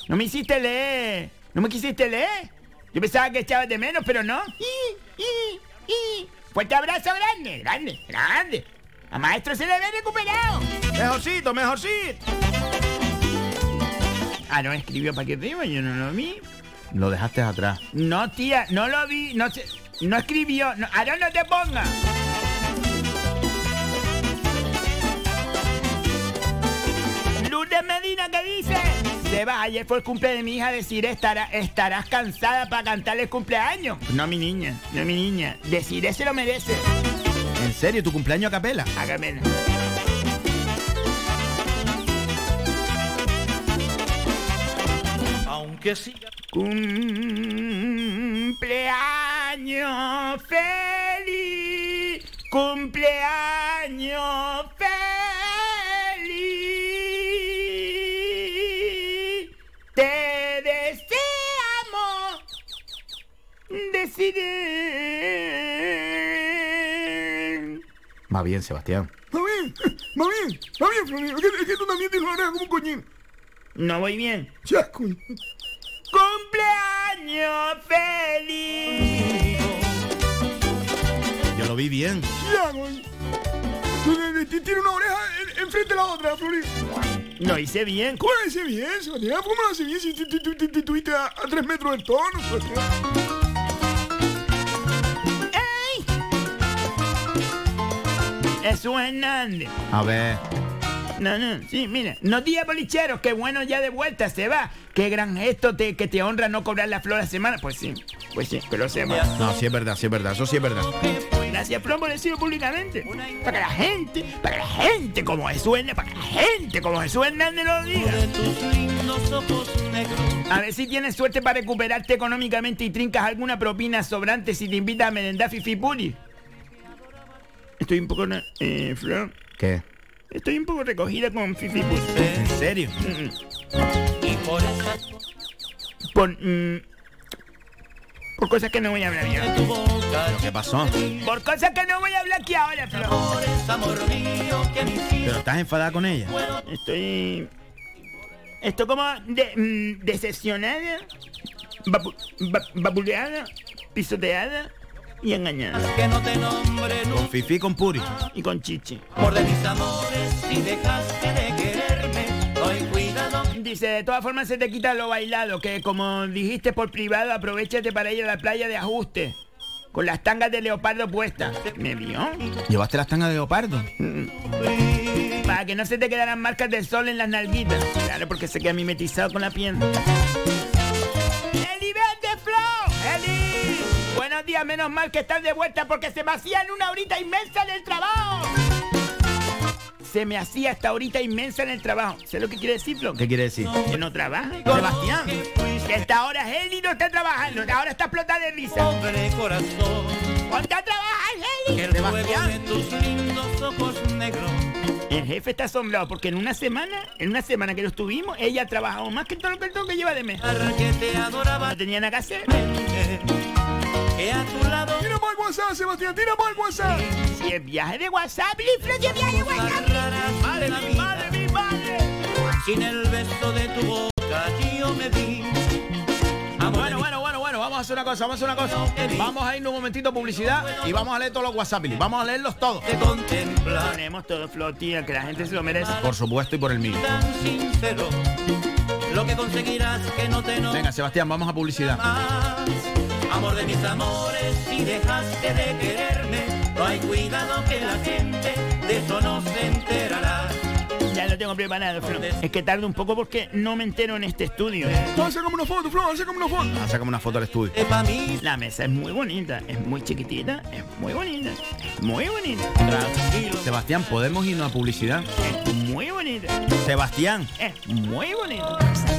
No me hiciste leer. ¿No me quisiste leer? Yo pensaba que echabas de menos, pero no. Fuerte abrazo grande, grande, grande. A maestro se le ve recuperado. Mejorcito, mejorcito. Ah, no escribió para que viva, yo no lo vi. Lo dejaste atrás. No, tía, no lo vi, no se, no escribió. No, ahora no te pongas. Lourdes Medina, ¿qué dice? Seba, ayer fue el cumple de mi hija, decir estará, estarás cansada para cantarle el cumpleaños. No, mi niña, no, mi niña. Deciré se lo merece. ¿En serio? ¿Tu cumpleaños a capela? A capela. Aunque siga Cumpleaños feliz, cumpleaños feliz. Deciré. Va bien, Sebastián. Va bien, va bien, va bien, Florida. Es que, tú también te lo harás como un coñín. No voy bien. Ya, coño. Cumpleaños feliz. Yo lo vi bien. Ya, coño. Tiene una oreja en- enfrente de la otra, Florida. Lo hice bien. ¿Cómo lo hice bien, Sebastián? ¿Cómo lo hice bien si tú- tú- tú- tú- tú estuviste a, a tres metros del tono, Sebastián? Jesús Hernández. A ver. No, no, sí, mira. No días bolicheros, qué bueno ya de vuelta se va. Qué gran gesto te, que te honra no cobrar la flor a semana. Pues sí, pues sí, que lo sepa. No, sí es verdad, sí es verdad. Eso sí es verdad. Gracias, Flor, por decirlo públicamente. Para que la gente, para que la gente como Jesús Hernández, para que la gente como Jesús Hernández lo diga. A ver si tienes suerte para recuperarte económicamente y trincas alguna propina sobrante si te invita a merendar Fifi Puri. Estoy un poco, eh, Flor, ¿Qué? estoy un poco recogida con Fifi. ¿En serio? y por Por, mm, por cosas que no voy a hablar ya. ¿Qué pasó? Por cosas que no voy a hablar aquí ahora, Flor. ¿Pero estás enfadada con ella? Estoy. Estoy como de, mm, decepcionada, vapu- va- vapuleada, pisoteada y engañada. que no te nombre Con Fifi y con Puri. Y con chichi. amor de mis amores si dejaste de quererme hoy cuidado Dice, de todas formas se te quita lo bailado, que como dijiste por privado, aprovechate para ir a la playa de ajuste. Con las tangas de leopardo puestas. ¿Me vio? ¿Llevaste las tangas de leopardo? Para que no se te quedaran marcas del sol en las nalguitas. Claro, porque se queda mimetizado con la piel. Buenos días, menos mal que estás de vuelta porque se me hacía en una horita inmensa en el trabajo. Se me hacía esta horita inmensa en el trabajo. ¿Sabes lo que quiere decir, Flo? ¿Qué quiere decir? Que no trabaja. Sebastián. Que esta hora Eli no está trabajando. Ahora está explotada de risa. pobre corazón Ponte a trabajar, Eli. que el fuego de tus lindos ojos negros El jefe está asombrado porque en una semana, en una semana que lo estuvimos, ella ha trabajado más que todo lo que, todo que lleva de mes. que te adoraba No tenía nada que hacer. Que a tu lado Tira por WhatsApp, Sebastián, tira por WhatsApp. Si es viaje de WhatsApp, es viaje de WhatsApp. madre mi madre mi madre. sin el beso de tu boca yo me vi Bueno, bueno, bueno, bueno, vamos a hacer una cosa, vamos a hacer una cosa. Vamos a irnos un momentito a publicidad y vamos a leer todos los WhatsApp. Vamos a leerlos todos. te Ponemos todo flor, tía, que la gente se lo merece. Por supuesto y por el mío. tan sincero lo que conseguirás que no te no Venga, Sebastián, vamos a publicidad. Amor de mis amores si dejaste de quererme no hay cuidado que la gente de eso no se enterará Ya lo tengo preparado, Flo. Es que tarda un poco porque no me entero en este estudio. Vamos a sacar una foto, a sacar una foto. Vamos a sacar una foto al estudio. La mesa es muy bonita, es muy chiquitita, es muy bonita, es muy bonita, tranquilo Sebastián, ¿podemos irnos a publicidad? es muy bonita, Sebastián. es muy bonita.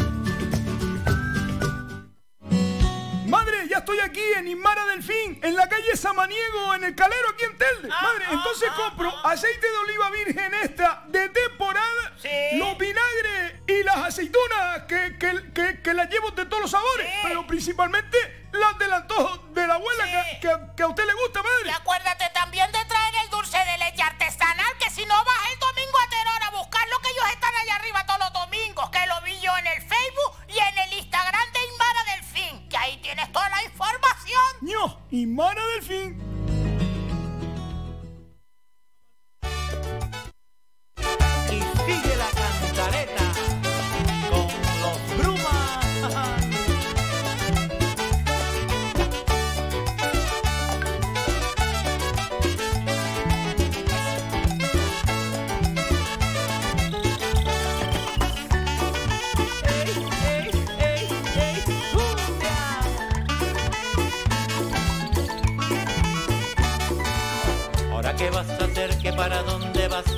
Madre, ya estoy aquí en Inmara del Fin, en la calle Samaniego, en el Calero, aquí en Telde. Madre, entonces compro aceite de oliva virgen extra de temporada, los vinagres y las aceitunas que, que, que, que las llevo de todos los sabores, pero principalmente las del antojo de la abuela que, que, que a usted le gusta, madre. Y acuérdate también de traer el dulce de leche artesanal, que si no vas el domingo a Terora a buscarlo, que ellos están allá arriba todos los domingos, que lo vi yo en el Facebook y en el Instagram que ahí tienes toda la información. ¡No! Inmara del Fin. Y sigue la cantareta con los brumas.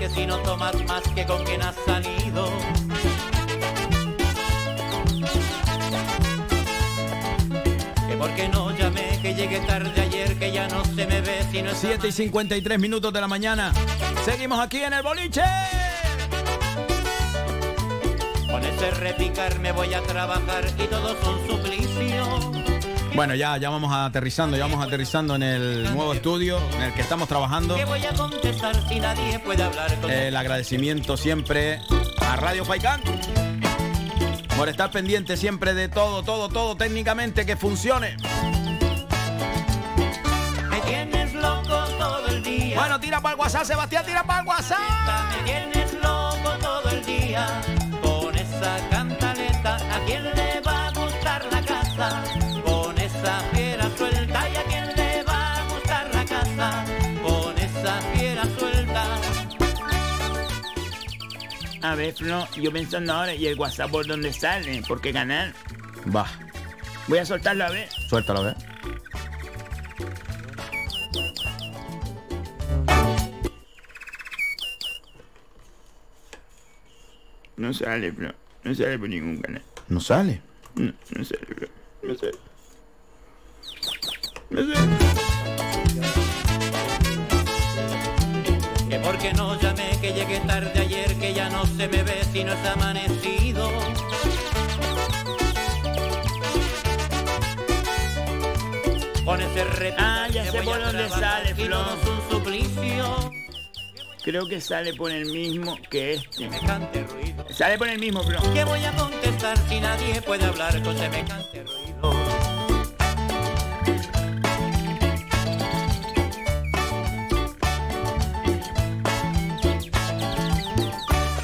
Que si no tomas más que con quien has salido. Que porque no llamé, que llegué tarde ayer, que ya no se me ve si no es 7 y 53 minutos de la mañana. Seguimos aquí en el boliche. Con ese repicar me voy a trabajar y todo es un suplicio. Bueno, ya, ya vamos aterrizando, ya vamos aterrizando en el nuevo estudio en el que estamos trabajando. ¿Qué voy a contestar si nadie puede hablar con El agradecimiento siempre a Radio Faikán por estar pendiente siempre de todo, todo, todo técnicamente que funcione. Me tienes loco todo el día. Bueno, tira para el WhatsApp, Sebastián, tira para el WhatsApp. Me tienes loco todo el día con esa cantaleta. ¿A quién le va a gustar la casa? A ver, Flo, yo pensando ahora, ¿y el WhatsApp por dónde sale? ¿Por qué canal? Va, Voy a soltarlo a ver. suéltalo, a ver. No sale, Flo. No sale por ningún canal. No sale. No, no sale, Flo. No sale. No sale. Que porque no llegué tarde ayer, que ya no se me ve si no es amanecido. Con ese reto Ah, ya sé por dónde sale, Flo. un suplicio. Creo que sale por el mismo que este. Sale por el mismo, Flo. ¿Qué voy a contestar si nadie puede hablar con semejante ruido?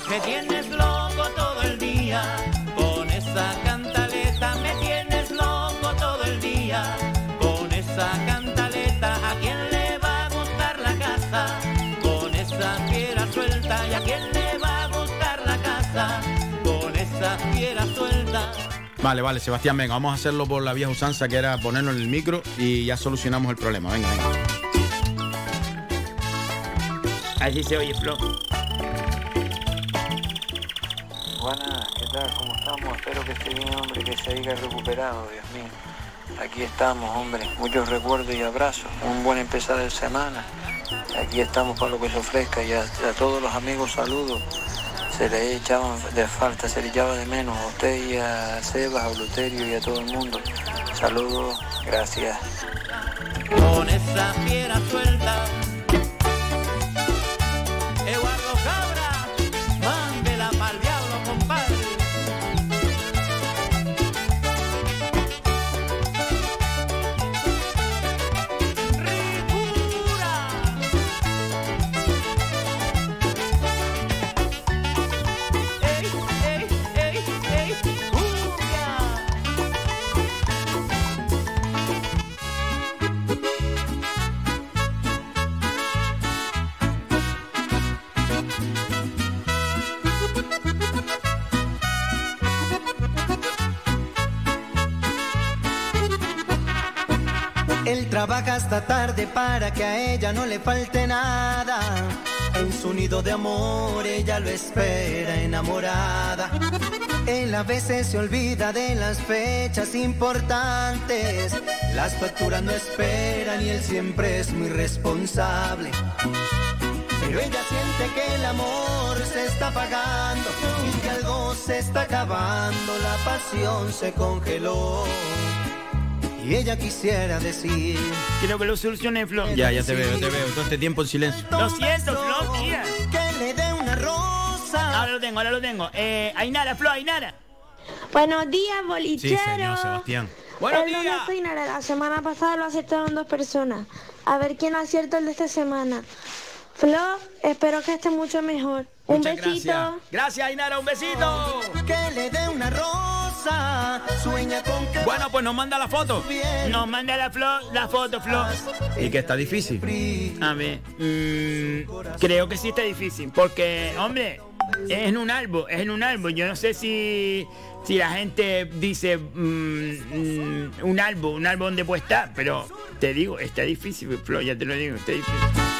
Me tienes loco todo el día con esa cantaleta. Me tienes loco todo el día con esa cantaleta. ¿A quién le va a gustar la casa con esa fiera suelta? ¿Y a quién le va a gustar la casa con esa fiera suelta? Vale, vale, Sebastián, venga, vamos a hacerlo por la vieja usanza que era ponerlo en el micro y ya solucionamos el problema. Venga, venga. Así se oye, Flo. Espero que esté bien, hombre, que se haya recuperado, Dios mío. Aquí estamos, hombre. Muchos recuerdos y abrazos. Un buen empezar de semana. Aquí estamos para lo que se ofrezca y a, todos los amigos saludos. Se le echaban de falta, se le echaba de menos a usted y a Sebas, a Luterio y a todo el mundo. Saludos, gracias. Trabaja hasta tarde para que a ella no le falte nada. En su nido de amor ella lo espera enamorada. Él a veces se olvida de las fechas importantes. Las facturas no esperan y él siempre es muy responsable. Pero ella siente que el amor se está apagando y que algo se está acabando, la pasión se congeló. Y ella quisiera decir. Creo que lo solucioné, Flo. Ya, ya te veo, te veo. Todo este tiempo en silencio. Lo siento, Flo, tía. Que le dé una rosa. Ahora lo tengo, ahora lo tengo. Eh, Ainara, Flo, Ainara. Buenos días, bolichero. Sí, señor Sebastián. Buenos el días. soy Nara. La semana pasada lo acertaron dos personas. A ver quién acierta el de esta semana. Flo, espero que esté mucho mejor. Un besito. gracias. Gracias, Ainara, un besito. Que le dé una rosa. Sueña con que. Bueno, pues nos manda la foto. Nos manda la, Flo, la foto, Flo. Y que está difícil. A ver, mm, creo que sí está difícil, porque, hombre, es en un álbum, es en un álbum. Yo no sé si, si la gente dice mm, mm, un álbum, un álbum donde puede estar, pero te digo, está difícil, Flo, ya te lo digo, está difícil.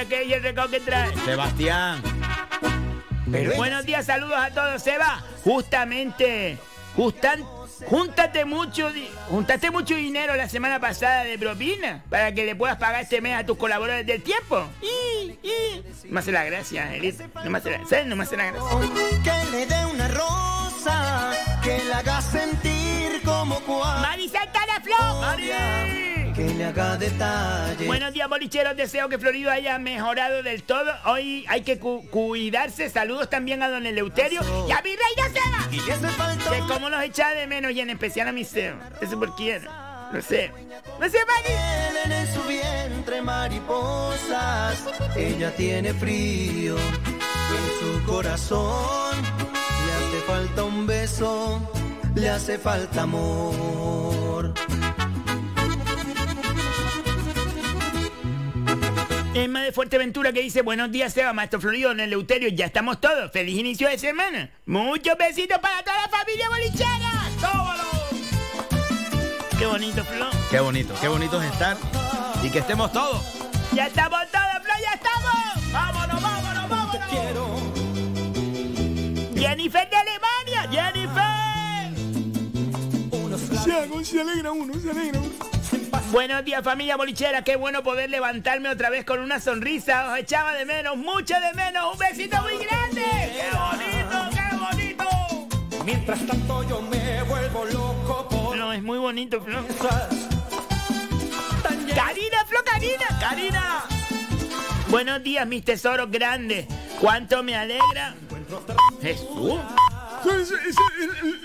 Hora que ella el que trae. Sebastián. Buenos días, saludos a todos, Seba. Justamente, justan, júntate mucho, juntaste mucho dinero la semana pasada de propina para que le puedas pagar este mes a tus colaboradores del tiempo. Y, y. No me hace la gracia, Angelito. No me hace la, ¿sabes? No me hace la gracia. Que le dé una rosa. Que la haga sentir como cual. ¡Mari, salta la flor! ¡Mari! Que le haga detalle. Buenos días, bolicheros. Deseo que Florido haya mejorado del todo. Hoy hay que cu- cuidarse. Saludos también a don Eleuterio y a mi reina Seba. Que como nos echa de menos y en especial a mi Seba. Eso por quién. No sé. No sé, Mari. En su vientre mariposas. Ella tiene frío en su corazón. Le hace falta un beso, le hace falta amor. Emma de Fuerteventura que dice Buenos días, Seba, Maestro Florido, don Eleuterio. Ya estamos todos. Feliz inicio de semana. Muchos besitos para toda la familia bolichera. ¡Tómalo! Qué bonito, Flo. Qué bonito, qué bonito es estar y que estemos todos. Ya estamos todos, Flo, ya estamos. Vámonos, vámonos, vámonos. Jennifer de Alemania, Jennifer. Se, se alegra uno, se alegra uno. Buenos días familia bolichera, qué bueno poder levantarme otra vez con una sonrisa, os echaba de menos, mucho de menos, un besito muy grande, qué bonito, qué bonito. Mientras tanto yo me vuelvo loco por... No, es muy bonito, Flo. Karina, Flo, Karina, Karina. Buenos días, mis tesoros grandes. ¿Cuánto me alegra? Jesús. Eso- eso-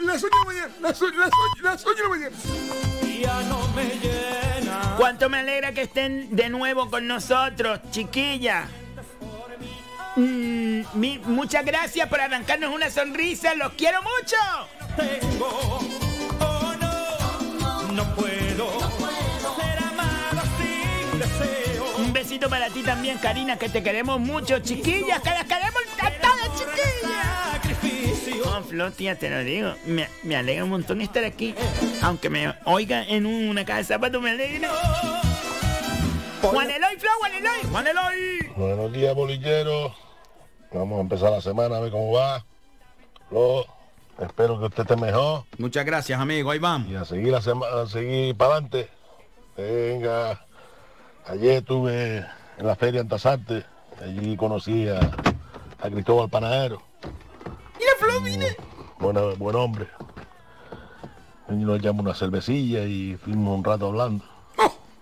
La soña de mañana. La soña la soña- la de mañana. No me llena. ¿Cuánto me alegra que estén de nuevo con nosotros, chiquilla? Mm, mi- muchas gracias por arrancarnos una sonrisa. Los quiero mucho. Tengo, oh no, no puedo ser amado sin deseo. Un besito para ti también, Karina, que te queremos mucho, chiquillas, que las queremos encantadas, chiquillas. No, Flo, tía, te lo digo. Me, me alegra un montón estar aquí. Aunque me oiga en una caja de zapatos, me alegra. Juan Eloy, Flo, Juan Eloy, Juan Eloy. Buenos días, bolilleros. Vamos a empezar la semana a ver cómo va. Lo- espero que usted esté mejor. Muchas gracias, amigo. Ahí vamos. Y a seguir la semana, a seguir para adelante. Venga. Ayer estuve en la feria en Tasarte. Allí conocí a, a Cristóbal Panadero. Mira, Flo, mire. Buena, buen hombre. Y nos echamos una cervecilla y fuimos un rato hablando.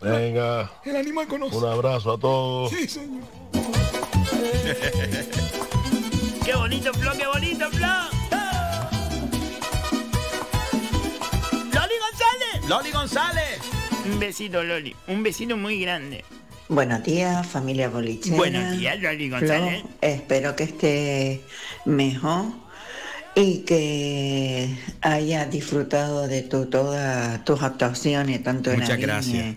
Venga. El animal conoce. Un abrazo a todos. Sí, señor. Qué bonito, Flo, qué bonito, Flo. Loli González. Loli González. Un besito, Loli. Un besito muy grande. Buenos días, familia bolichera. Buenos días, Loli González. Flo, espero que esté mejor y que hayas disfrutado de tu, todas tus actuaciones, tanto en Muchas Aviñe gracias.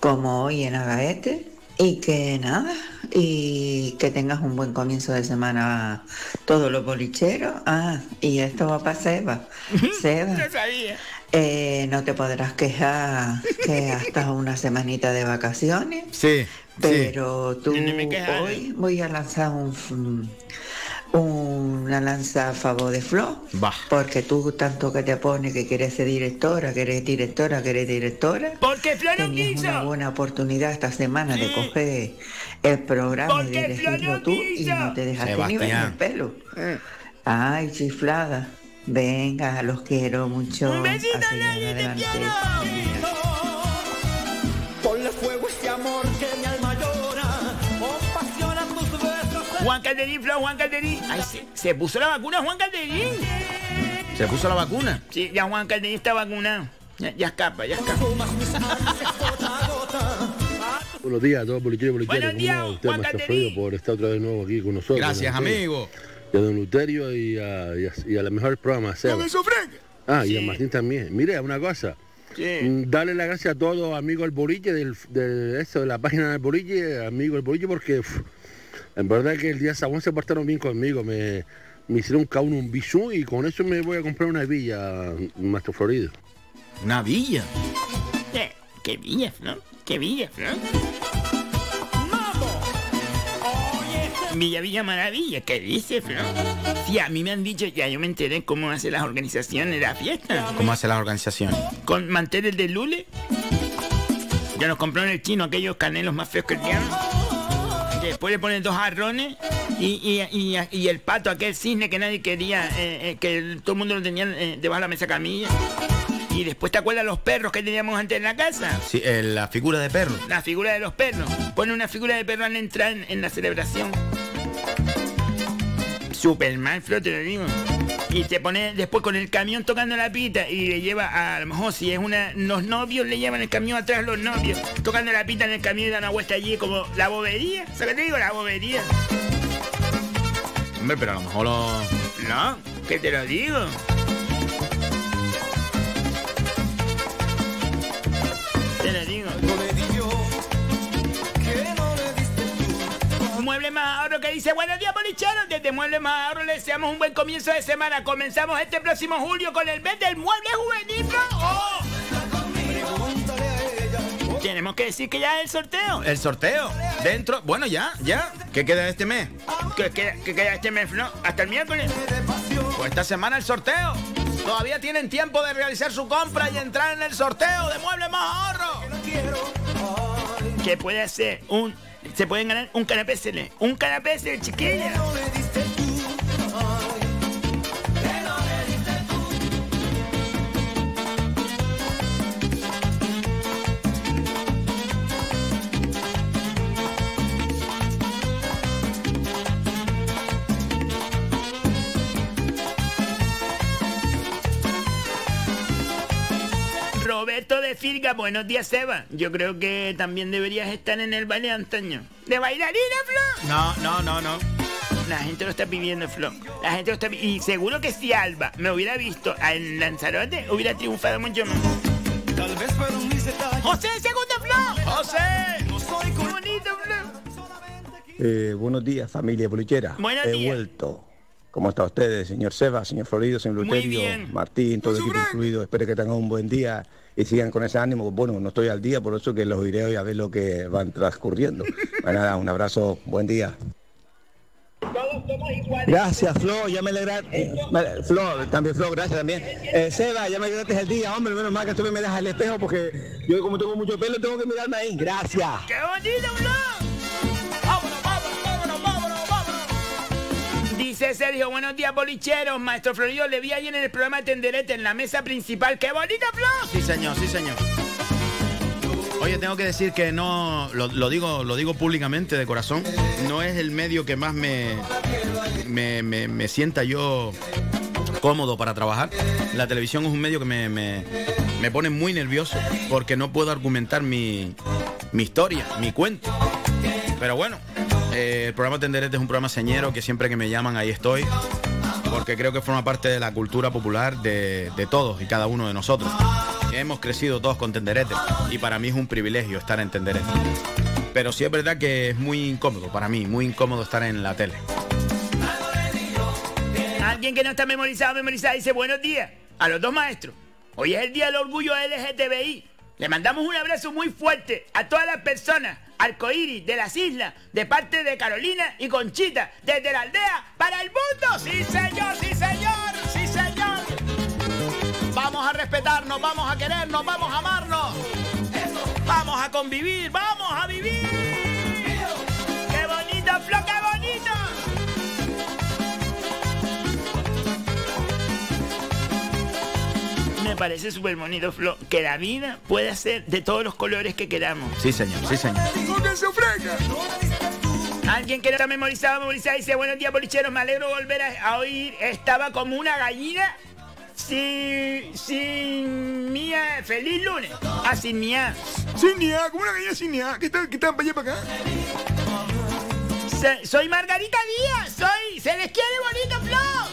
como hoy en Agaete. Y que nada, y que tengas un buen comienzo de semana todos los bolicheros. Ah, y esto va para Seba. Seba. Yo sabía. Eh, no te podrás quejar que hasta una semanita de vacaciones, Sí. pero tú no me hoy voy a lanzar un, una lanza a favor de Flo, porque tú tanto que te pones que quieres ser directora, que eres directora, que eres directora, Porque Flo no tenías una quiso. buena oportunidad esta semana de coger el programa y Porque Flo dirigirlo no tú y no te dejaste ni ver Sebastián. el pelo. Ay, chiflada. Venga, los quiero mucho. Un besito, a seguir Loli, te adelante. Ponle fuego este amor que Juan Calderín, Flo, Juan Calderín. Ay, se, se puso la vacuna Juan Calderín. ¿Se puso la vacuna? Sí, ya Juan Calderín está vacunado. Ya, ya escapa, ya escapa. Buenos días a todos, bolicheros y bolicheras. Buenos días, ¿Cómo va usted, Juan Calderín. Por estar otra vez nuevo aquí con nosotros. Gracias, amigo. Y a Don Luterio y a, y a, y a la mejor programa, Seba. Con. Ah, y Sí. a Martín también. Mire, una cosa. Sí. Mm, Dale las gracias a todos amigos del Boliche, del, de eso, de la página del Boliche, amigos del Boliche, porque uf, en verdad que el día Sagún se portaron bien conmigo. Me, me hicieron cada uno un bisú y con eso me voy a comprar una villa, Maestro Florido. Una villa. Eh, Qué villa, Flo. Qué villa, Flo. Villa Villa Maravilla, ¿qué dice, Flo? Sí, a mí me han dicho, ya yo me enteré cómo hacen las organizaciones de la fiesta. ¿Cómo hace la organización? Con manteles de lule. Ya nos compró en el chino aquellos canelos más feos que tienen. Después le ponen dos jarrones y, y- y- y el pato, aquel cisne que nadie quería, eh, eh, que todo el mundo lo tenía eh, debajo de la mesa camilla. Y después te acuerdas los perros que teníamos antes en la casa. Sí, la figura de perro. La figura de los perros. Pone una figura de perro al entrar en, en la celebración. Superman, Flo, te lo digo. Y te pone después con el camión tocando la pita y le lleva a, a lo mejor si es una. Los novios le llevan el camión atrás los novios. Tocando la pita en el camión y dan una vuelta allí como la bobería. ¿Sabes qué te digo? La bobería. Hombre, pero a lo mejor lo... No, que te lo digo. Mueble más ahorro que dice buenos días bolicheros. Desde Mueble más ahorro le deseamos un buen comienzo de semana. Comenzamos este próximo julio con el mes del mueble juvenil. ¡Oh! Tenemos que decir que ya es el sorteo. El sorteo. Dentro... Bueno, ya, ya. ¿Qué queda de este mes? ¿Qué queda, qué queda este mes? Hasta el miércoles. Pues esta semana el sorteo. Todavía tienen tiempo de realizar su compra y entrar en el sorteo de Mueble Más Ahorro. Que puede hacer un. Se pueden ganar un canapé. Un canapé chiquilla. Roberto de Firga, buenos días, Seba. Yo creo que también deberías estar en el baile antaño. ¿De bailarina, Flo? No, no, no, no. La gente lo está pidiendo, Flo. La gente lo está Y seguro que si Alba me hubiera visto en Lanzarote, hubiera triunfado mucho más. ¡José, segundo Flo! ¡José! ¡Qué bonito, Flo! Eh, buenos días, familia bolichera. Buenos He días. vuelto. ¿Cómo está ustedes, señor Seba, señor Florido, señor Luterio. Martín, todo el equipo incluido? Espero que tengan un buen día y sigan con ese ánimo. Bueno, no estoy al día, por eso que los iré hoy a ver lo que van transcurriendo. Pues nada, un abrazo, buen día. Gracias, Flo, ya me alegraste. Flo, también Flo, gracias también. Eh, Seba, ya me alegraste el día, hombre, menos mal que tú me das al espejo porque yo como tengo mucho pelo tengo que mirarme ahí. Gracias. ¡Qué bonito, Flo! Dice Sergio, buenos días, bolicheros. Maestro Florido, le vi ahí en el programa de Tenderete, en la mesa principal. ¡Qué bonito, Flo! Sí, señor, sí, señor. Oye, tengo que decir que no, lo, lo digo, lo digo públicamente de corazón, no es el medio que más me, me, me- me sienta yo cómodo para trabajar. La televisión es un medio que me, me- me pone muy nervioso porque no puedo argumentar mi, mi historia, mi cuento. Pero bueno, eh, el programa Tenderete es un programa señero que siempre que me llaman ahí estoy, porque creo que forma parte de la cultura popular de, todos y cada uno de nosotros. Hemos crecido todos con Tenderete y para mí es un privilegio estar en Tenderete. Pero sí es verdad que es muy incómodo para mí, muy incómodo estar en la tele. Alguien que no está memorizado, memorizado, dice buenos días a los dos maestros. Hoy es el Día del Orgullo LGTBI. Le mandamos un abrazo muy fuerte a todas las personas arcoíris de las islas, de parte de Carolina y Conchita, desde la aldea para el mundo. ¡Sí, señor! ¡Sí, señor! ¡Sí, señor! Vamos a respetarnos, vamos a querernos, vamos a amarnos. Vamos a convivir, vamos a vivir. Me parece súper bonito, Flo, que la vida pueda ser de todos los colores que queramos. Sí, señor, sí, señor. Alguien que no está memorizado, memorizado, dice, buenos días, bolicheros, me alegro volver a, a oír. Estaba como una gallina sin... sin mía... ¡Feliz lunes! Ah, sin mía. Sin niá, como una gallina sin niá. ¿Qué tal? ¿Qué tal? Para allá, para acá. Se- soy Margarita Díaz, soy... ¡Se les quiere bonito, Flo!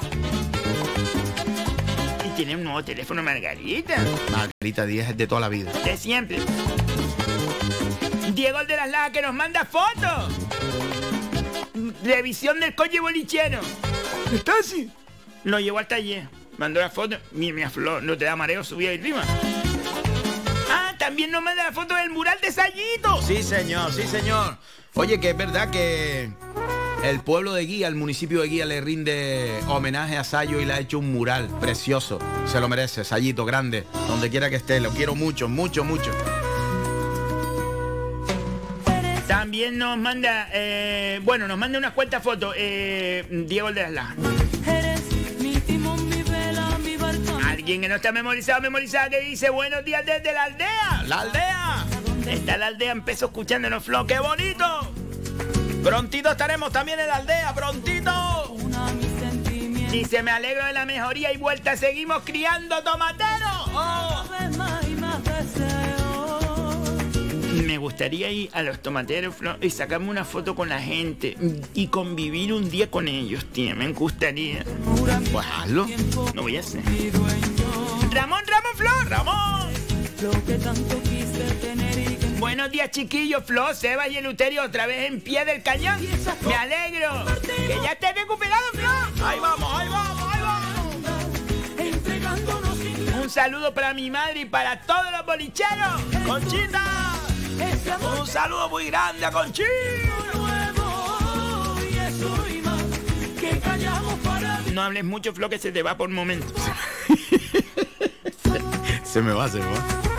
Y tiene un nuevo teléfono, Margarita. Margarita Díaz es de toda la vida. De siempre. Diego el de las Lajas que nos manda fotos. Revisión del coche bolichero. ¿Está así? Lo llevó al taller. Mandó la foto. Mira, mira, Flor, no te da mareo subir ahí arriba. Ah, también nos manda la foto del mural de Sayito. Sí, señor, sí, señor. Oye, que es verdad que el pueblo de Guía, el municipio de Guía, le rinde homenaje a Sayo y le ha hecho un mural precioso. Se lo merece, Sayito, grande, donde quiera que esté. Lo quiero mucho, mucho, mucho. También nos manda, eh, bueno, nos manda unas cuantas fotos. eh, Diego de las Lajas. Alguien que no está memorizado, memorizada, que dice buenos días desde la aldea. ¡La aldea! Está la aldea, empezó escuchándonos, Flo. ¡Qué bonito! Prontito estaremos también en la aldea, prontito. Dice, me alegro de la mejoría y vuelta, seguimos criando tomateros. Oh. Me gustaría ir a los tomateros y sacarme una foto con la gente y convivir un día con ellos, tío. Me gustaría. Pues hazlo. Lo voy a hacer. Ramón, Ramón, Flor, Ramón. Buenos días, chiquillos. Flo, Seba y Eluterio otra vez en pie del cañón. Me alegro. Que ya estés recuperado, Flo. Ahí vamos, ahí vamos, ahí vamos. Un saludo para mi madre y para todos los bolicheros. ¡Conchita! Un saludo muy grande a Conchita. No hables mucho, Flo, que se te va por momentos. Se me va, se me va.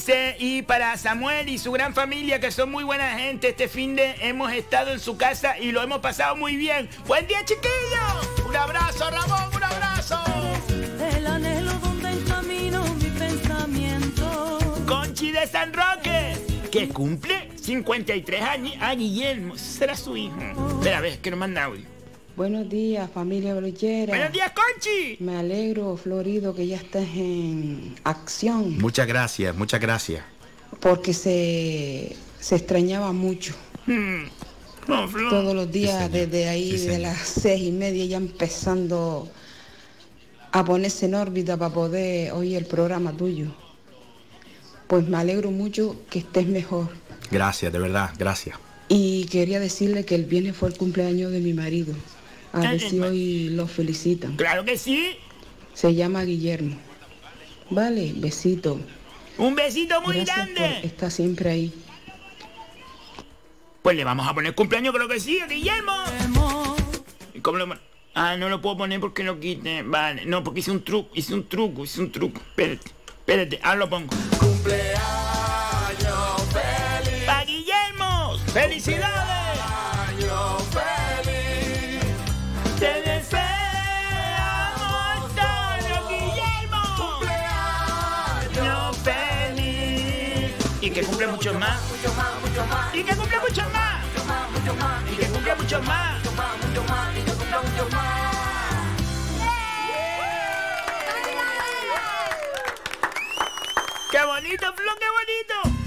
Dice, y para Samuel y su gran familia, que son muy buena gente, este fin de hemos estado en su casa y lo hemos pasado muy bien. ¡Buen día, chiquillos! Un abrazo, Ramón, un abrazo. El anhelo donde encamino mi pensamiento. Conchi de San Roque, que cumple 53 años. Ah, Guillermo, será su hijo. Espera, a ver, que nos manda audio. Buenos días, familia bolichera. Buenos días, Conchi. Me alegro, Florido, que ya estés en acción, Muchas gracias, muchas gracias. porque se, se extrañaba mucho. No, Flo. Todos los días, Sí, desde ahí, Sí, de las seis y media, ya empezando a ponerse en órbita para poder oír el programa tuyo. Pues me alegro mucho que estés mejor. Gracias, de verdad, gracias. Y quería decirle que el viernes fue el cumpleaños de mi marido. A ver Ay, si ma- hoy lo felicitan. Claro que sí. Se llama Guillermo. Vale, besito. Un besito muy Gracias grande. por estar siempre ahí. Pues le vamos a poner cumpleaños, creo que sí, a Guillermo. ¿Y cómo lo- Ah, no lo puedo poner porque lo quite. Vale, no, porque hice un truco, hice un truco, hice un truco. Espérate, espérate, ahora lo pongo. Cumpleaños feliz. ¡Pa' Guillermo! ¡Felicidades! Cumpleaños feliz. Feliz! Y que cumple muchos más. Y que cumple muchos más. Y que cumple muchos más. ¡Qué bonito, Flo, qué bonito!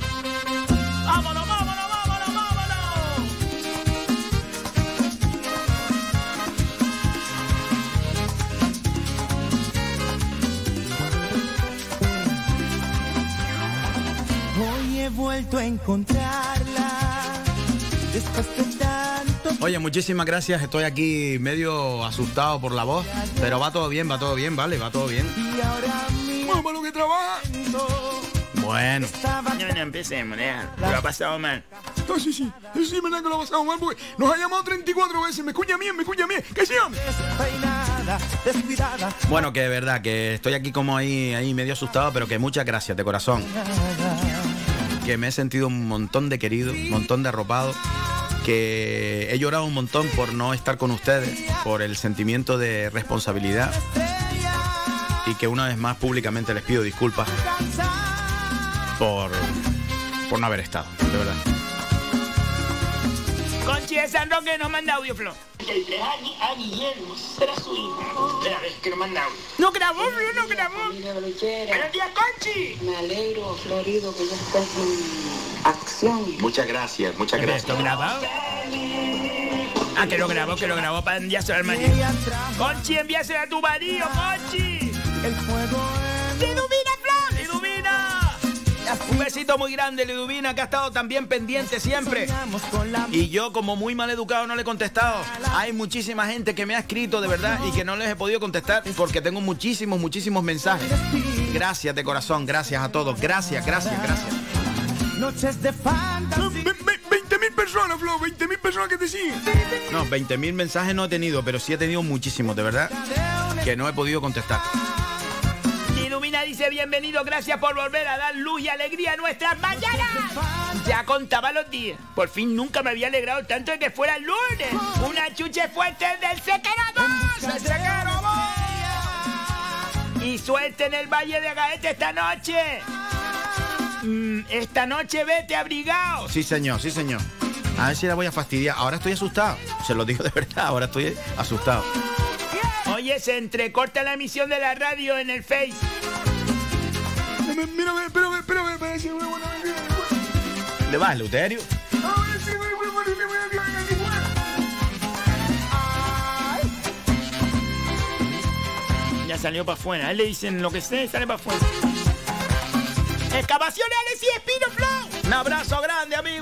Vuelto a encontrarla. Después de tanto Oye, muchísimas gracias. Estoy aquí medio asustado por la voz, pero va todo bien, va todo bien, vale, va todo bien. y ahora lo que trabaja. Bueno, No, no empecemos. Lo ha pasado mal. No, sí, sí. Sí, verdad que lo ha pasado mal porque nos ha llamado 34 veces. Me escucha bien, me escucha bien. ¿Qué sí, bueno, que de verdad, que estoy aquí como ahí, ahí medio asustado, pero que muchas gracias de corazón. Que me he sentido un montón de querido, un montón de arropado. Que he llorado un montón por no estar con ustedes, por el sentimiento de responsabilidad. Y que una vez más públicamente les pido disculpas por, por no haber estado, de verdad. Conchi de San Roque manda audio, Flo. A Guillermo, será su hijo. Espera, a ver, que nos manda audio. No grabó, no grabó. Buenos días, Conchi. Me alegro, Florido, que ya estés en acción. Muchas gracias, muchas ¿Esto grabado? Ah, que lo grabó, que lo grabó para enviárselo al marido. Conchi, envíaselo a tu marido, Conchi. El fuego. Un besito muy grande, Liduvina, que ha estado también pendiente siempre. Y yo, como muy mal educado, no le he contestado. Hay muchísima gente que me ha escrito de verdad y que no les he podido contestar porque tengo muchísimos, muchísimos mensajes. Gracias de corazón, gracias a todos. Gracias, gracias, gracias. noches de fantasía. 20 mil personas, Flo. 20 mil personas que te siguen. No, 20.000 mensajes no he tenido, pero sí he tenido muchísimos, de verdad, que no he podido contestar. Liduvina dice bienvenido, gracias por volver a dar luz y alegría a nuestras mañanas. Ya contaba los días. Por fin nunca me había alegrado tanto de que fuera el lunes. Una chuche fuerte del sequero 2. ¡El sequero 2! Y suerte en el Valle de Gaete esta noche. Mm, esta noche vete abrigado. Sí, señor, sí, señor. A ver si la voy a fastidiar. Ahora estoy asustado. Se lo digo de verdad, ahora estoy asustado. Oye, se entrecorta la emisión de la radio en el Face. Mira, mira, espérame, espérame. ¿Le vas, Luterio? Ah. Ya salió para afuera. A él le dicen lo que sea sale para afuera. Excavaciones Alex y Espino Flow. Un abrazo grande, amigo,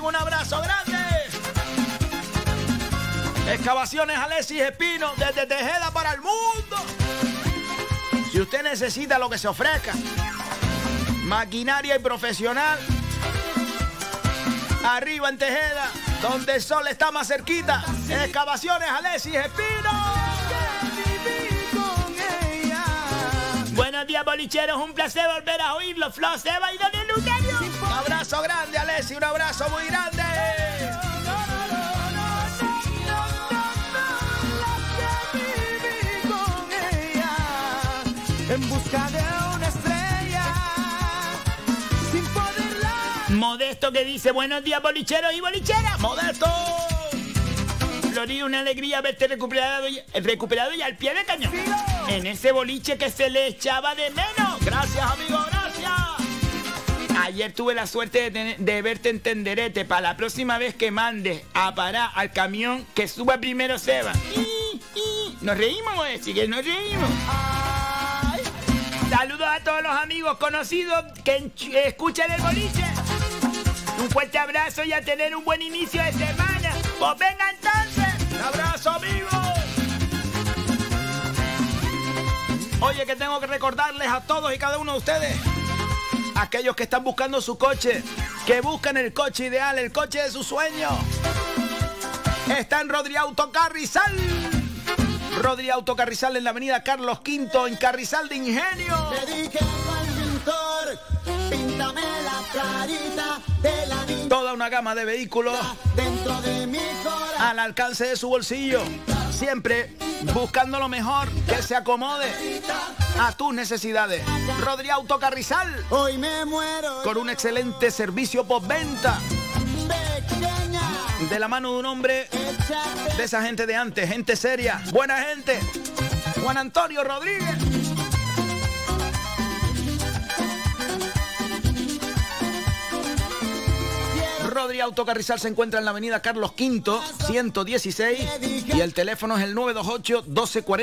Excavaciones Alexis Espino, desde Tejeda para el mundo. Si usted necesita lo que se ofrezca, maquinaria y profesional, arriba en Tejeda, donde el sol está más cerquita, excavaciones Alexis Espino. Buenos días, bolicheros. Un placer volver a oírlo. Flo, Seba y Daniel Luterio. Un abrazo grande, Alexis, un abrazo muy grande. Busca de una estrella. Sin poderla. Modesto que dice buenos días, bolicheros y bolicheras. Modesto. Tori, una alegría verte recuperado y, recuperado y al pie de cañón. En ese boliche que se le echaba de menos. Gracias, amigo, gracias. Ayer tuve la suerte de, tener- de verte en Tenderete. Para la próxima vez que mandes a parar al camión, que suba primero Seba. Y- y- Nos reímos, eh, sí que nos reímos. Ay. Saludos a todos los amigos conocidos que escuchan el boliche. Un fuerte abrazo y a tener un buen inicio de semana. Pues venga entonces. Un abrazo, amigos. Oye, que tengo que recordarles a todos y cada uno de ustedes, aquellos que están buscando su coche, que buscan el coche ideal, el coche de su sueño. Está en Rodri Auto Carrizal. Rodri Auto Carrizal en la avenida Carlos V, en Carrizal de Ingenio. Le dije al pintor, píntame la carita de la Toda una gama de vehículos dentro de mi corazón. al alcance de su bolsillo. Siempre buscando lo mejor que se acomode a tus necesidades. Rodri Auto Carrizal. Hoy me muero. Con un excelente servicio postventa. De la mano de un hombre de esa gente de antes, gente seria, buena gente. Juan Antonio Rodríguez. Rodri Autocarrizal se encuentra en la avenida Carlos V, 116, y el teléfono es el 928 1240